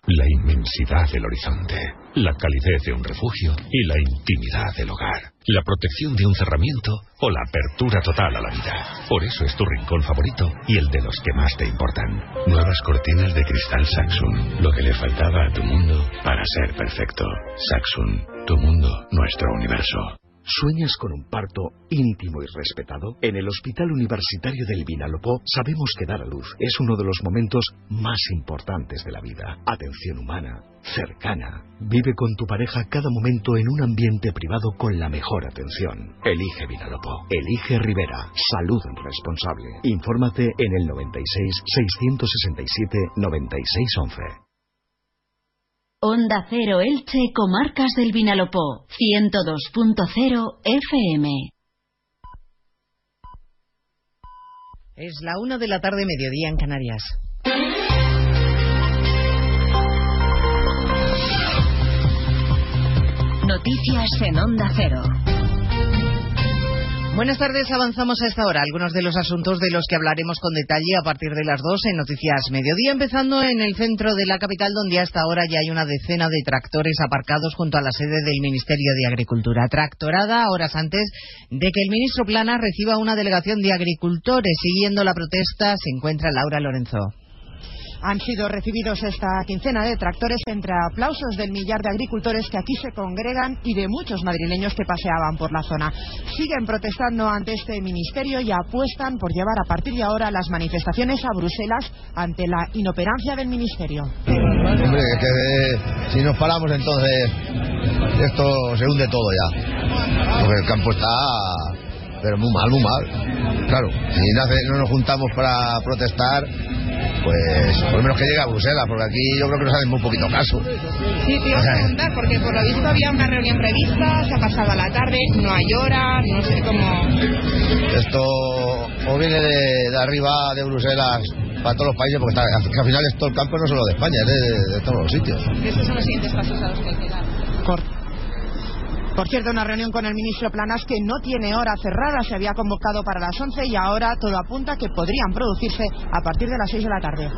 La inmensidad del horizonte, la calidez de un refugio y la intimidad del hogar. La protección de un cerramiento o la apertura total a la vida. Por eso es tu rincón favorito y el de los que más te importan. Nuevas cortinas de cristal Saxon. Lo que le faltaba a tu mundo para ser perfecto. Saxon. Tu mundo, nuestro universo. ¿Sueñas con un parto íntimo y respetado? En el Hospital Universitario del Vinalopó sabemos que dar a luz es uno de los momentos más importantes de la vida. Atención humana, cercana. Vive con tu pareja cada momento en un ambiente privado con la mejor atención. Elige Vinalopó. Elige Rivera. Salud responsable. Infórmate en el 96 667 9611. Onda Cero Elche, Comarcas del Vinalopó, 102.0 FM. Es la una de la tarde, mediodía en Canarias. Noticias en Onda Cero. Buenas tardes, avanzamos a esta hora. Algunos de los asuntos de los que hablaremos con detalle a partir de las dos en Noticias Mediodía, empezando en el centro de la capital, donde hasta ahora ya hay una decena de tractores aparcados junto a la sede del Ministerio de Agricultura. Tractorada horas antes de que el ministro Plana reciba una delegación de agricultores. Siguiendo la protesta se encuentra Laura Lorenzo han sido recibidos esta quincena de tractores entre aplausos del millar de agricultores que aquí se congregan y de muchos madrileños que paseaban por la zona. Siguen protestando ante este ministerio y apuestan por llevar a partir de ahora las manifestaciones a Bruselas ante la inoperancia del ministerio. Hombre, que si nos paramos entonces esto se hunde todo ya. Porque el campo está pero muy mal, muy mal. Claro, si no nos juntamos para protestar, pues por lo menos que llegue a Bruselas, porque aquí yo creo que nos hacen muy poquito caso. Sí, te iba a preguntar, porque por lo visto había una reunión prevista, se ha pasado a la tarde, no hay hora, no sé cómo... Esto o viene de, arriba de Bruselas para todos los países, porque está, al final es todo el campo no solo de España, es de, todos los sitios. Estos son los siguientes pasos a los que hay que dar. Por cierto, una reunión con el ministro Planas que no tiene hora cerrada, se había convocado para las 11 y ahora todo apunta que podrían producirse a partir de las 6 de la tarde.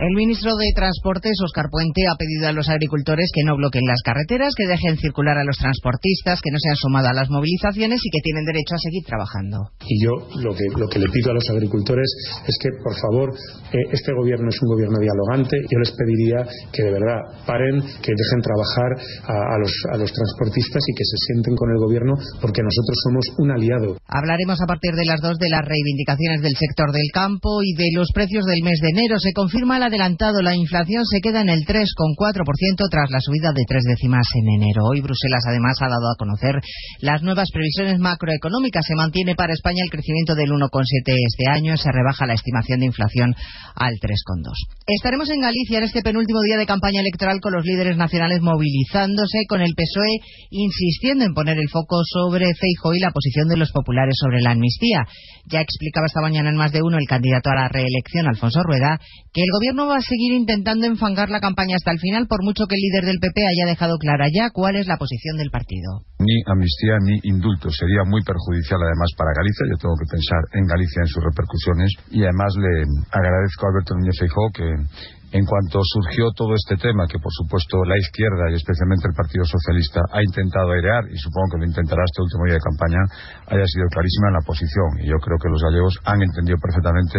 El ministro de Transportes, Oscar Puente, ha pedido a los agricultores que no bloqueen las carreteras, que dejen circular a los transportistas, que no se han sumado a las movilizaciones y que tienen derecho a seguir trabajando. Y yo lo que, lo que le pido a los agricultores es que, por favor, eh, este gobierno es un gobierno dialogante. Yo les pediría que de verdad paren, que dejen trabajar a, los, a los transportistas y que se sienten con el gobierno porque nosotros somos un aliado. Hablaremos a partir de las dos de las reivindicaciones del sector del campo y de los precios del mes de enero. Se confirma el adelantado. La inflación se queda en el 3,4% tras la subida de tres décimas en enero. Hoy Bruselas además ha dado a conocer las nuevas previsiones macroeconómicas. Se mantiene para España el crecimiento del 1,7 este año. Se rebaja la estimación de inflación al 3,2. Estaremos en Galicia en este penúltimo día de campaña electoral con los líderes nacionales movilizándose, con el PSOE insistiendo en poner el foco sobre Feijóo y la posición de los populares sobre la amnistía. Ya explicaba esta mañana en más de uno el candidato a la reelección, Alfonso Rueda, que el gobierno va a seguir intentando enfangar la campaña hasta el final, por mucho que el líder del PP haya dejado clara ya cuál es la posición del partido. Ni amnistía ni indulto sería muy perjudicial además para Galicia. Yo tengo que pensar en Galicia en sus repercusiones y además le agradezco a Alberto Núñez Feijóo que en cuanto surgió todo este tema, que por supuesto la izquierda y especialmente el Partido Socialista ha intentado airear, y supongo que lo intentará este último día de campaña, haya sido clarísima en la posición. Y yo creo que los gallegos han entendido perfectamente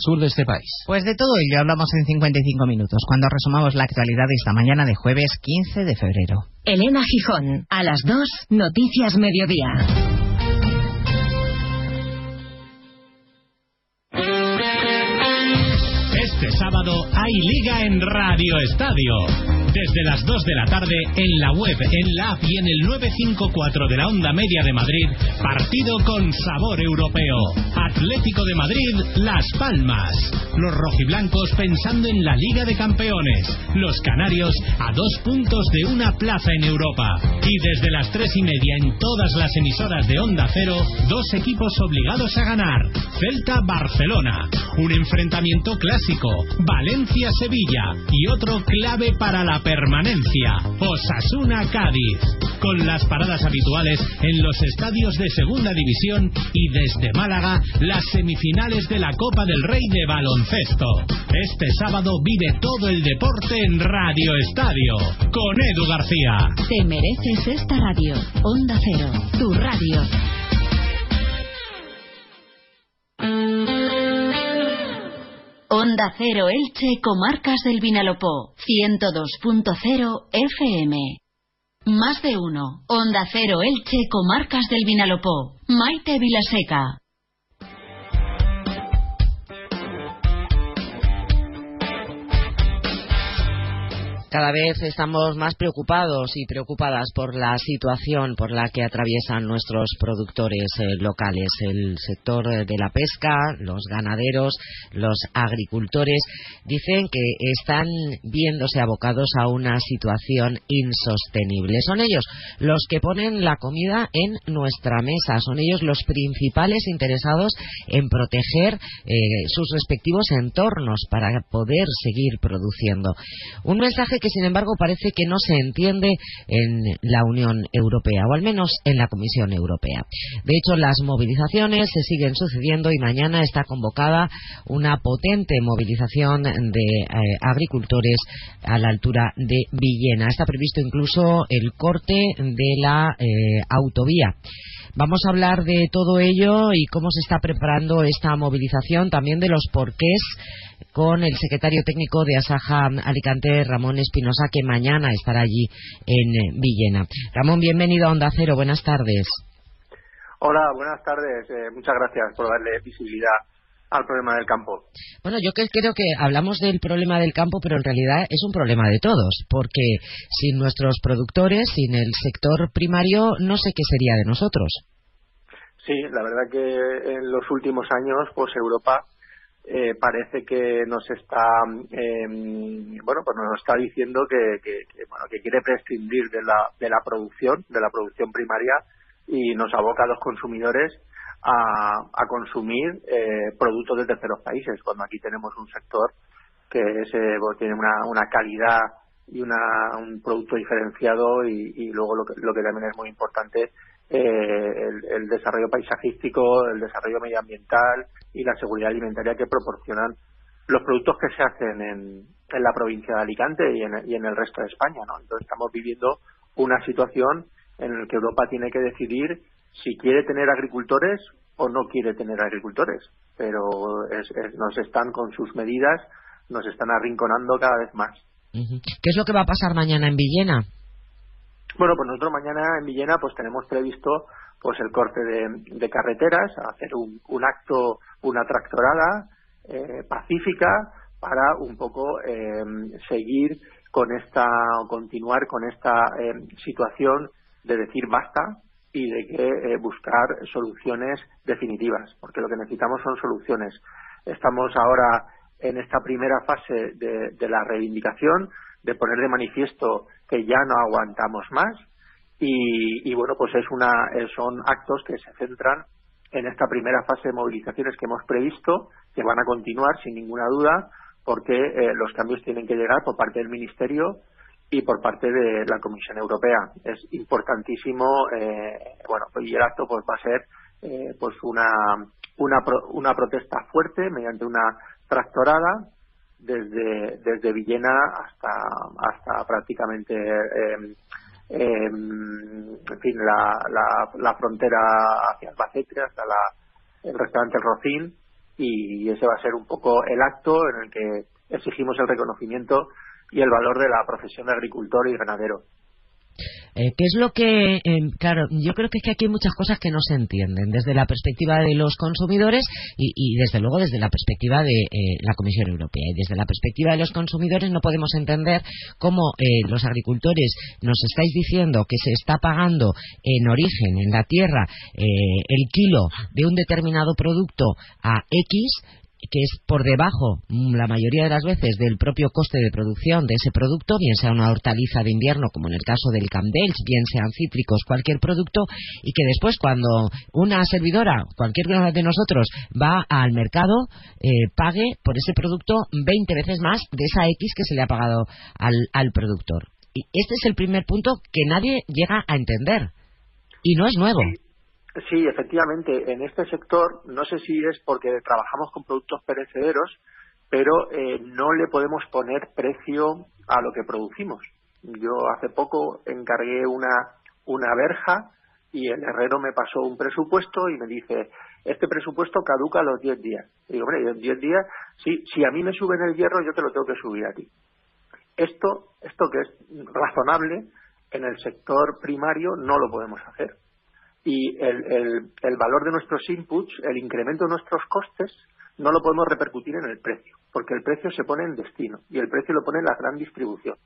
sur de este país. Pues de todo ello hablamos en 55 minutos, cuando resumamos la actualidad de esta mañana de jueves 15 de febrero. Elena Gijón, a las 2, Noticias Mediodía. Sábado hay liga en Radio Estadio. Desde las 2 de la tarde en la web, en la app y en el 954 de la Onda Media de Madrid, partido con sabor europeo. Atlético de Madrid, Las Palmas. Los rojiblancos pensando en la Liga de Campeones. Los canarios a dos puntos de una plaza en Europa. Y desde las tres y media en todas las emisoras de Onda Cero, dos equipos obligados a ganar. Celta Barcelona. Un enfrentamiento clásico. Valencia-Sevilla. Y otro clave para la permanencia. Osasuna-Cádiz. Con las paradas habituales en los estadios de Segunda División y desde Málaga las semifinales de la Copa del Rey de Baloncesto. Este sábado vive todo el deporte en Radio Estadio con Edu García. Te mereces esta radio. Onda Cero, tu radio. Onda Cero Elche, Comarcas del Vinalopó, 102.0 FM. Más de uno. Onda Cero Elche, Comarcas del Vinalopó. Maite Vilaseca. Cada vez estamos más preocupados y preocupadas por la situación por la que atraviesan nuestros productores eh, locales, el sector eh, de la pesca, los ganaderos, los agricultores. Dicen que están viéndose abocados a una situación insostenible. Son ellos los que ponen la comida en nuestra mesa, son ellos los principales interesados en proteger eh, sus respectivos entornos para poder seguir produciendo. Un mensaje que, sin embargo, parece que no se entiende en la Unión Europea, o al menos en la Comisión Europea. De hecho, las movilizaciones se siguen sucediendo y mañana está convocada una potente movilización de eh, agricultores a la altura de Villena. Está previsto incluso el corte de la eh, autovía. Vamos a hablar de todo ello y cómo se está preparando esta movilización, también de los porqués con el secretario técnico de Asaja Alicante, Ramón Espinosa, que mañana estará allí en Villena. Ramón, bienvenido a Onda Cero. Buenas tardes. Hola, buenas tardes. Eh, muchas gracias por darle visibilidad al problema del campo. Bueno, yo creo que hablamos del problema del campo, pero en realidad es un problema de todos, porque sin nuestros productores, sin el sector primario, no sé qué sería de nosotros. Sí, la verdad que en los últimos años, pues Europa eh, parece que nos está em, bueno pues nos está diciendo que, bueno que quiere prescindir de la de la producción de la producción primaria y nos aboca a los consumidores a, a consumir eh, productos de terceros países cuando aquí tenemos un sector que pues, tiene una, una calidad y una, un producto diferenciado y, luego lo que, lo que también es muy importante eh, el, desarrollo paisajístico, el desarrollo medioambiental y la seguridad alimentaria que proporcionan los productos que se hacen en, en la provincia de Alicante y en, y en el resto de España. ¿no? Entonces estamos viviendo una situación en la que Europa tiene que decidir si quiere tener agricultores o no quiere tener agricultores. Pero nos están con sus medidas, nos están arrinconando cada vez más. ¿Qué es lo que va a pasar mañana en Villena? Bueno, pues nosotros mañana en Villena pues tenemos previsto pues el corte de, carreteras, hacer un, acto, una tractorada eh, pacífica para un poco em, seguir con esta, o continuar con esta em, situación de decir basta y de que eh, buscar soluciones definitivas, porque lo que necesitamos son soluciones. Estamos ahora en esta primera fase de la reivindicación, de poner de manifiesto que ya no aguantamos más y, bueno, pues es una, son actos que se centran en esta primera fase de movilizaciones que hemos previsto, que van a continuar sin ninguna duda, porque eh, los cambios tienen que llegar por parte del Ministerio y por parte de la Comisión Europea. Es importantísimo, eh, bueno, y el acto pues va a ser eh, pues una, una, una protesta fuerte mediante una tractorada desde, desde Villena hasta, hasta prácticamente eh, en fin, la, la, la, frontera hacia Albacete, hasta la, el restaurante El Rocín, y ese va a ser un poco el acto en el que exigimos el reconocimiento y el valor de la profesión de agricultor y ganadero. Eh, ¿Qué es lo que, eh, claro, yo creo que es que aquí hay muchas cosas que no se entienden desde la perspectiva de los consumidores y, desde luego desde la perspectiva de eh, la Comisión Europea. Y desde la perspectiva de los consumidores no podemos entender cómo los agricultores nos estáis diciendo que se está pagando en origen, en la tierra, el kilo de un determinado producto a X que es por debajo mm, la mayoría de las veces del propio coste de producción de ese producto, bien sea una hortaliza de invierno como en el caso del Camdelch, bien sean cítricos, cualquier producto, y que después cuando una servidora, cualquier de nosotros, va al mercado, eh, pague por ese producto 20 veces más de esa X que se le ha pagado al, al productor. Y este es el primer punto que nadie llega a entender. Y no es nuevo. Efectivamente, en este sector, no sé si es porque trabajamos con productos perecederos, pero eh, no le podemos poner precio a lo que producimos. Yo hace poco encargué una, una verja y el herrero me pasó un presupuesto y me dice, este presupuesto caduca a los 10 días. Y digo, hombre, en 10 días, si, si a mí me suben el hierro, yo te lo tengo que subir a ti. Esto, esto que es razonable, en el sector primario no lo podemos hacer y el, el, valor de nuestros inputs, el incremento de nuestros costes, no lo podemos repercutir en el precio, porque el precio se pone en destino y el precio lo pone en la gran distribución.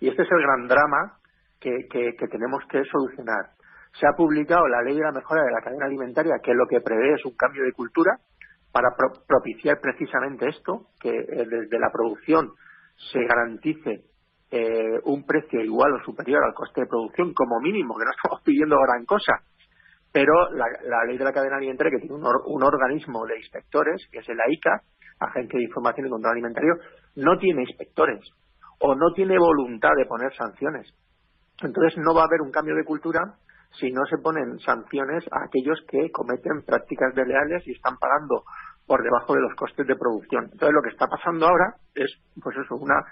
Y este es el gran drama que, tenemos que solucionar. Se ha publicado la ley de la mejora de la cadena alimentaria, que lo que prevé es un cambio de cultura para propiciar precisamente esto, que eh, desde la producción se garantice eh, un precio igual o superior al coste de producción como mínimo, que no estamos pidiendo gran cosa, pero la, ley de la cadena alimentaria, que tiene un, organismo de inspectores, que es el AICA, Agencia de Información y Control Alimentario, no tiene inspectores o no tiene voluntad de poner sanciones. Entonces no va a haber un cambio de cultura si no se ponen sanciones a aquellos que cometen prácticas desleales y están pagando por debajo de los costes de producción. Entonces lo que está pasando ahora es, pues eso, una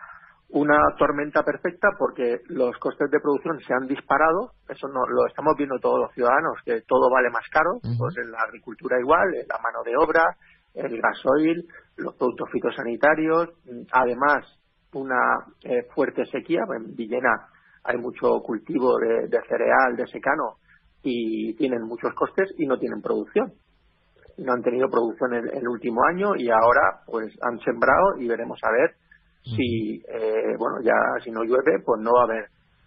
una tormenta perfecta porque los costes de producción se han disparado, eso no, lo estamos viendo todos los ciudadanos, que todo vale más caro, pues en la agricultura igual, en la mano de obra, el gasoil, los productos fitosanitarios, además una eh, fuerte sequía, en Villena hay mucho cultivo de, cereal, de secano, y tienen muchos costes y no tienen producción. No han tenido producción en el último año y ahora pues han sembrado y veremos a ver si eh, bueno ya si no llueve pues no va a haber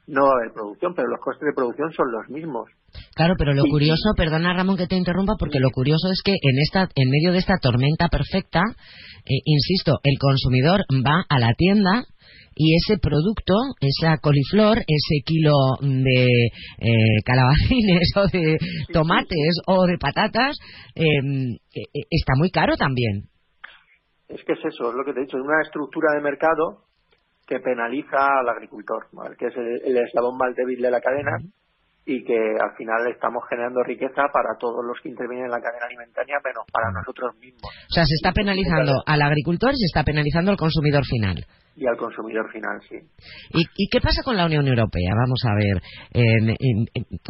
no va a haber producción pero los costes de producción son los mismos. Claro, pero lo curioso, perdona Ramón que te interrumpa, porque lo curioso es que en esta, en medio de esta tormenta perfecta, eh, insisto, el consumidor va a la tienda y ese producto, esa coliflor, ese kilo de eh, calabacines o de tomates o de patatas, eh, eh, está muy caro también. Es que es eso, es lo que te he dicho, es una estructura de mercado que penaliza al agricultor, que es el, el eslabón más débil de la cadena y que al final estamos generando riqueza para todos los que intervienen en la cadena alimentaria, menos para nosotros mismos. O sea, se está penalizando al agricultor y se está penalizando al consumidor final y al consumidor final, sí. ¿Y, qué pasa con la Unión Europea? Vamos a ver.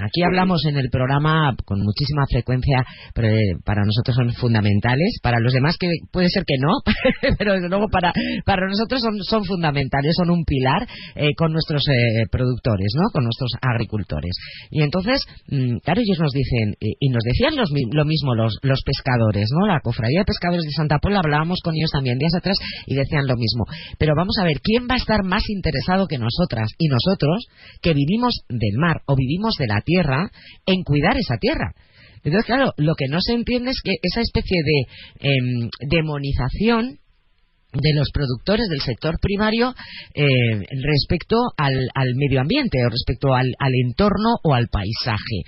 aquí hablamos en el programa con muchísima frecuencia, pero eh, para nosotros son fundamentales. Para los demás que puede ser que no, pero desde luego para, para nosotros son, son fundamentales, son un pilar eh, con nuestros eh, productores, ¿no? Con nuestros agricultores. Y entonces, mm, claro, ellos nos dicen, y nos decían los, lo mismo los, los pescadores, ¿no? La cofradía de pescadores de Santa Pola, hablábamos con ellos también días atrás y decían lo mismo. Pero vamos a ver, ¿quién va a estar más interesado que nosotras y nosotros, que vivimos del mar o vivimos de la tierra, en cuidar esa tierra? Entonces, claro, lo que no se entiende es que esa especie de em, demonización de los productores del sector primario eh, respecto al, medio ambiente o respecto al, entorno o al paisaje.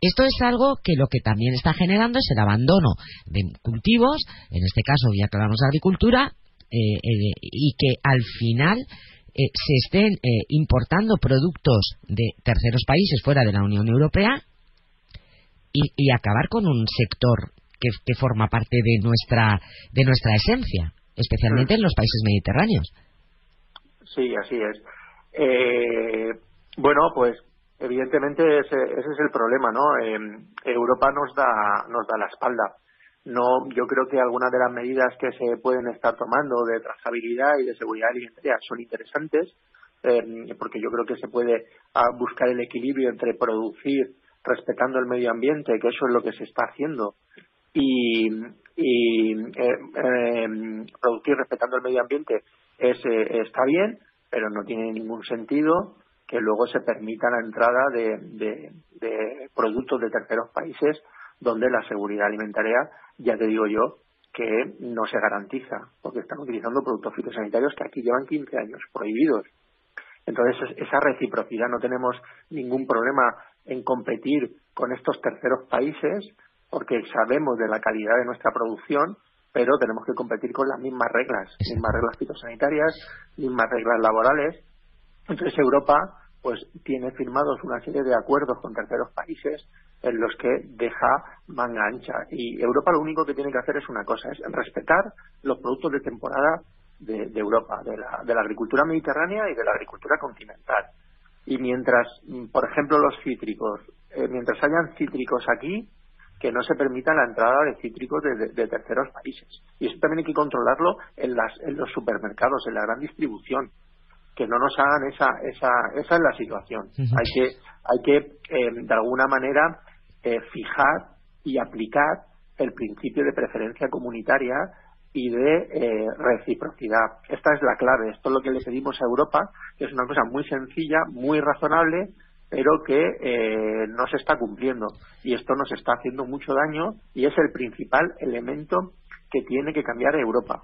Esto es algo que lo que también está generando es el abandono de cultivos, en este caso ya hablamos de agricultura, eh, eh, y que al final eh, se estén importando productos de terceros países fuera de la Unión Europea y, acabar con un sector que, que, forma parte de nuestra de nuestra esencia, especialmente en los países mediterráneos. Sí, así es. bueno, pues evidentemente ese, ese, es el problema, ¿no? Europa nos da nos da la espalda no yo creo que algunas de las medidas que se pueden estar tomando de trazabilidad y de seguridad alimentaria son interesantes eh, porque yo creo que se puede ah, buscar el equilibrio entre producir respetando el medio ambiente que eso es lo que se está haciendo y, y eh, eh, producir respetando el medio ambiente es, está bien pero no tiene ningún sentido que luego se permita la entrada de, de productos de terceros países donde la seguridad alimentaria ya te digo yo que no se garantiza, porque están utilizando productos fitosanitarios que aquí llevan 15 años prohibidos. Entonces, esa reciprocidad, no tenemos ningún problema en competir con estos terceros países, porque sabemos de la calidad de nuestra producción, pero tenemos que competir con las mismas reglas, mismas reglas fitosanitarias, mismas reglas laborales. Entonces, Europa pues tiene firmados una serie de acuerdos con terceros países en los que deja manga ancha. Y Europa lo único que tiene que hacer es una cosa, es respetar los productos de temporada de, Europa, de la, de la agricultura mediterránea y de la agricultura continental. Y mientras, por ejemplo, los cítricos, eh, mientras hayan cítricos aquí, que no se permita la entrada de cítricos de, terceros países. Y eso también hay que controlarlo en, las, en los supermercados, en la gran distribución que no nos hagan esa esa esa es la situación hay que hay que eh, de alguna manera eh, fijar y aplicar el principio de preferencia comunitaria y de eh, reciprocidad. Esta es la clave. Esto es lo que le pedimos a Europa, que es una cosa muy sencilla, muy razonable, pero que eh, no se está cumpliendo. Y esto nos está haciendo mucho daño y es el principal elemento que tiene que cambiar Europa.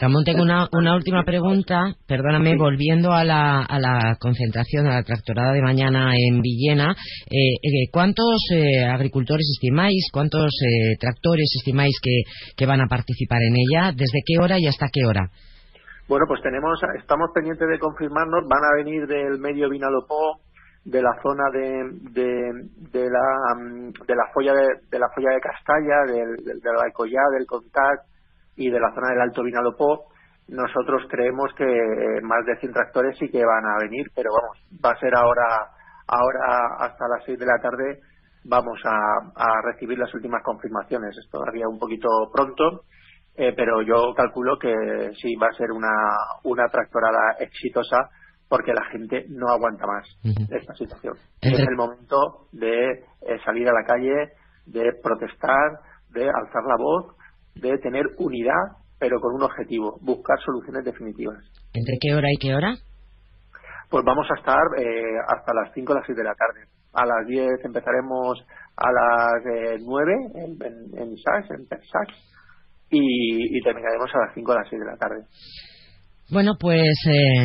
Ramón, tengo una, una última pregunta, perdóname, volviendo a la, a la concentración, a la tractorada de mañana en Villena. Eh, eh, ¿Cuántos eh, agricultores estimáis, cuántos tractores estimáis que, que van a participar en ella? ¿Desde qué hora y hasta qué hora? Bueno, pues tenemos, estamos pendientes de confirmarnos, van a venir del medio Vinalopó, de la zona de, de, la mm, de la folla de, de la folla de Castalla, del, de la Alcoyá, del Contact y de la zona del Alto Vinalopó, nosotros creemos que más de 100 tractores sí que van a venir, pero vamos, va a ser ahora ahora hasta las 6 de la tarde vamos a, a recibir las últimas confirmaciones. Es todavía un poquito pronto, eh, pero yo calculo que sí va a ser una, una tractorada exitosa porque la gente no aguanta más esta situación. Es el momento de eh, salir a la calle, de protestar, de alzar la voz, de tener unidad, pero con un objetivo, buscar soluciones definitivas. ¿Entre qué hora y qué hora? Pues vamos a estar eh, hasta las 5 o las 6 de la tarde. A las 10 empezaremos a las eh, 9 en, en, en SAS, en Persax, y, y terminaremos a las 5 o las 6 de la tarde. Bueno, pues eh,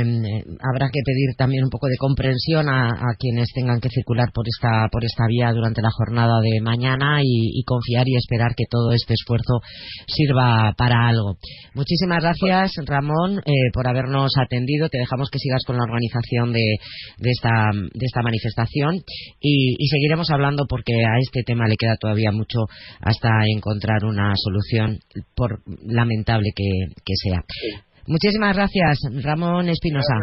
habrá que pedir también un poco de comprensión a, quienes tengan que circular por esta por esta vía durante la jornada de mañana y, confiar y esperar que todo este esfuerzo sirva para algo. Muchísimas gracias, Ramón, eh, por habernos atendido. Te dejamos que sigas con la organización de, de esta de esta manifestación y, seguiremos hablando porque a este tema le queda todavía mucho hasta encontrar una solución, por lamentable que sea. Muchísimas gracias, Ramón Espinosa.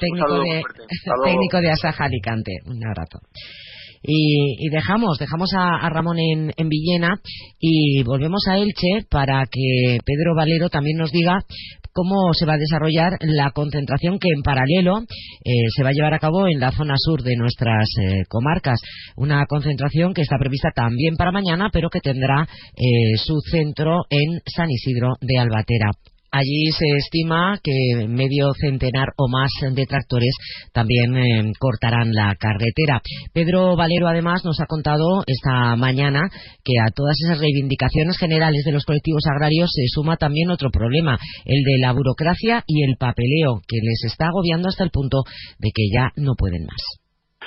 Técnico, de, técnico de Asaja Alicante. Un abrazo. Y, dejamos, dejamos a, Ramón en, Villena y volvemos a Elche para que Pedro Valero también nos diga cómo se va a desarrollar la concentración que en paralelo eh, se va a llevar a cabo en la zona sur de nuestras eh, comarcas. Una concentración que está prevista también para mañana, pero que tendrá eh, su centro en San Isidro de Albatera. Allí se estima que medio centenar o más de tractores también eh, cortarán la carretera. Pedro Valero, además, nos ha contado esta mañana que a todas esas reivindicaciones generales de los colectivos agrarios se suma también otro problema, el de la burocracia y el papeleo, que les está agobiando hasta el punto de que ya no pueden más.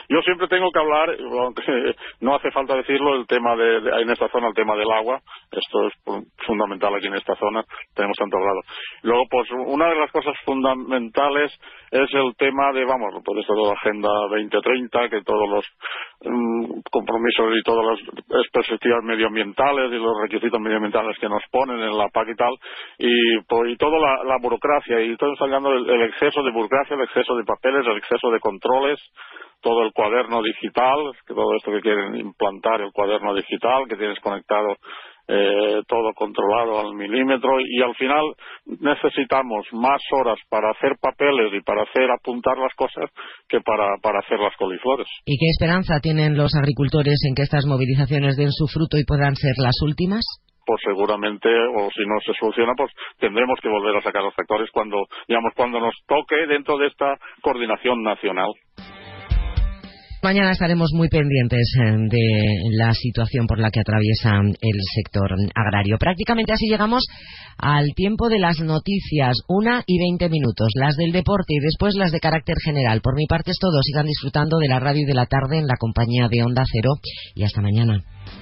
Yo siempre tengo que hablar, aunque no hace falta decirlo, el tema de, en esta zona, el tema del agua. Esto es fundamental aquí en esta zona. Tenemos tanto hablado. Luego, pues, una de las cosas fundamentales es el tema de, vamos, pues esto de la Agenda 2030, que todos los mm, compromisos y todas las perspectivas medioambientales y los requisitos medioambientales que nos ponen en la PAC y tal, y, pues, y toda la, burocracia, y estamos hablando del exceso de burocracia, el exceso de papeles, el exceso de controles, todo el cuaderno digital, que todo esto que quieren implantar el cuaderno digital, que tienes conectado eh, todo controlado al milímetro y al final necesitamos más horas para hacer papeles y para hacer apuntar las cosas que para, para hacer las coliflores. ¿Y qué esperanza tienen los agricultores en que estas movilizaciones den su fruto y puedan ser las últimas? pues seguramente, o si no se soluciona, pues tendremos que volver a sacar los sectores cuando, digamos, cuando nos toque dentro de esta coordinación nacional. Mañana estaremos muy pendientes eh, de la situación por la que atraviesa el sector agrario. Prácticamente así llegamos al tiempo de las noticias, una y veinte minutos, las del deporte y después las de carácter general. Por mi parte es todo. Sigan disfrutando de la radio de la tarde en la compañía de Onda Cero y hasta mañana.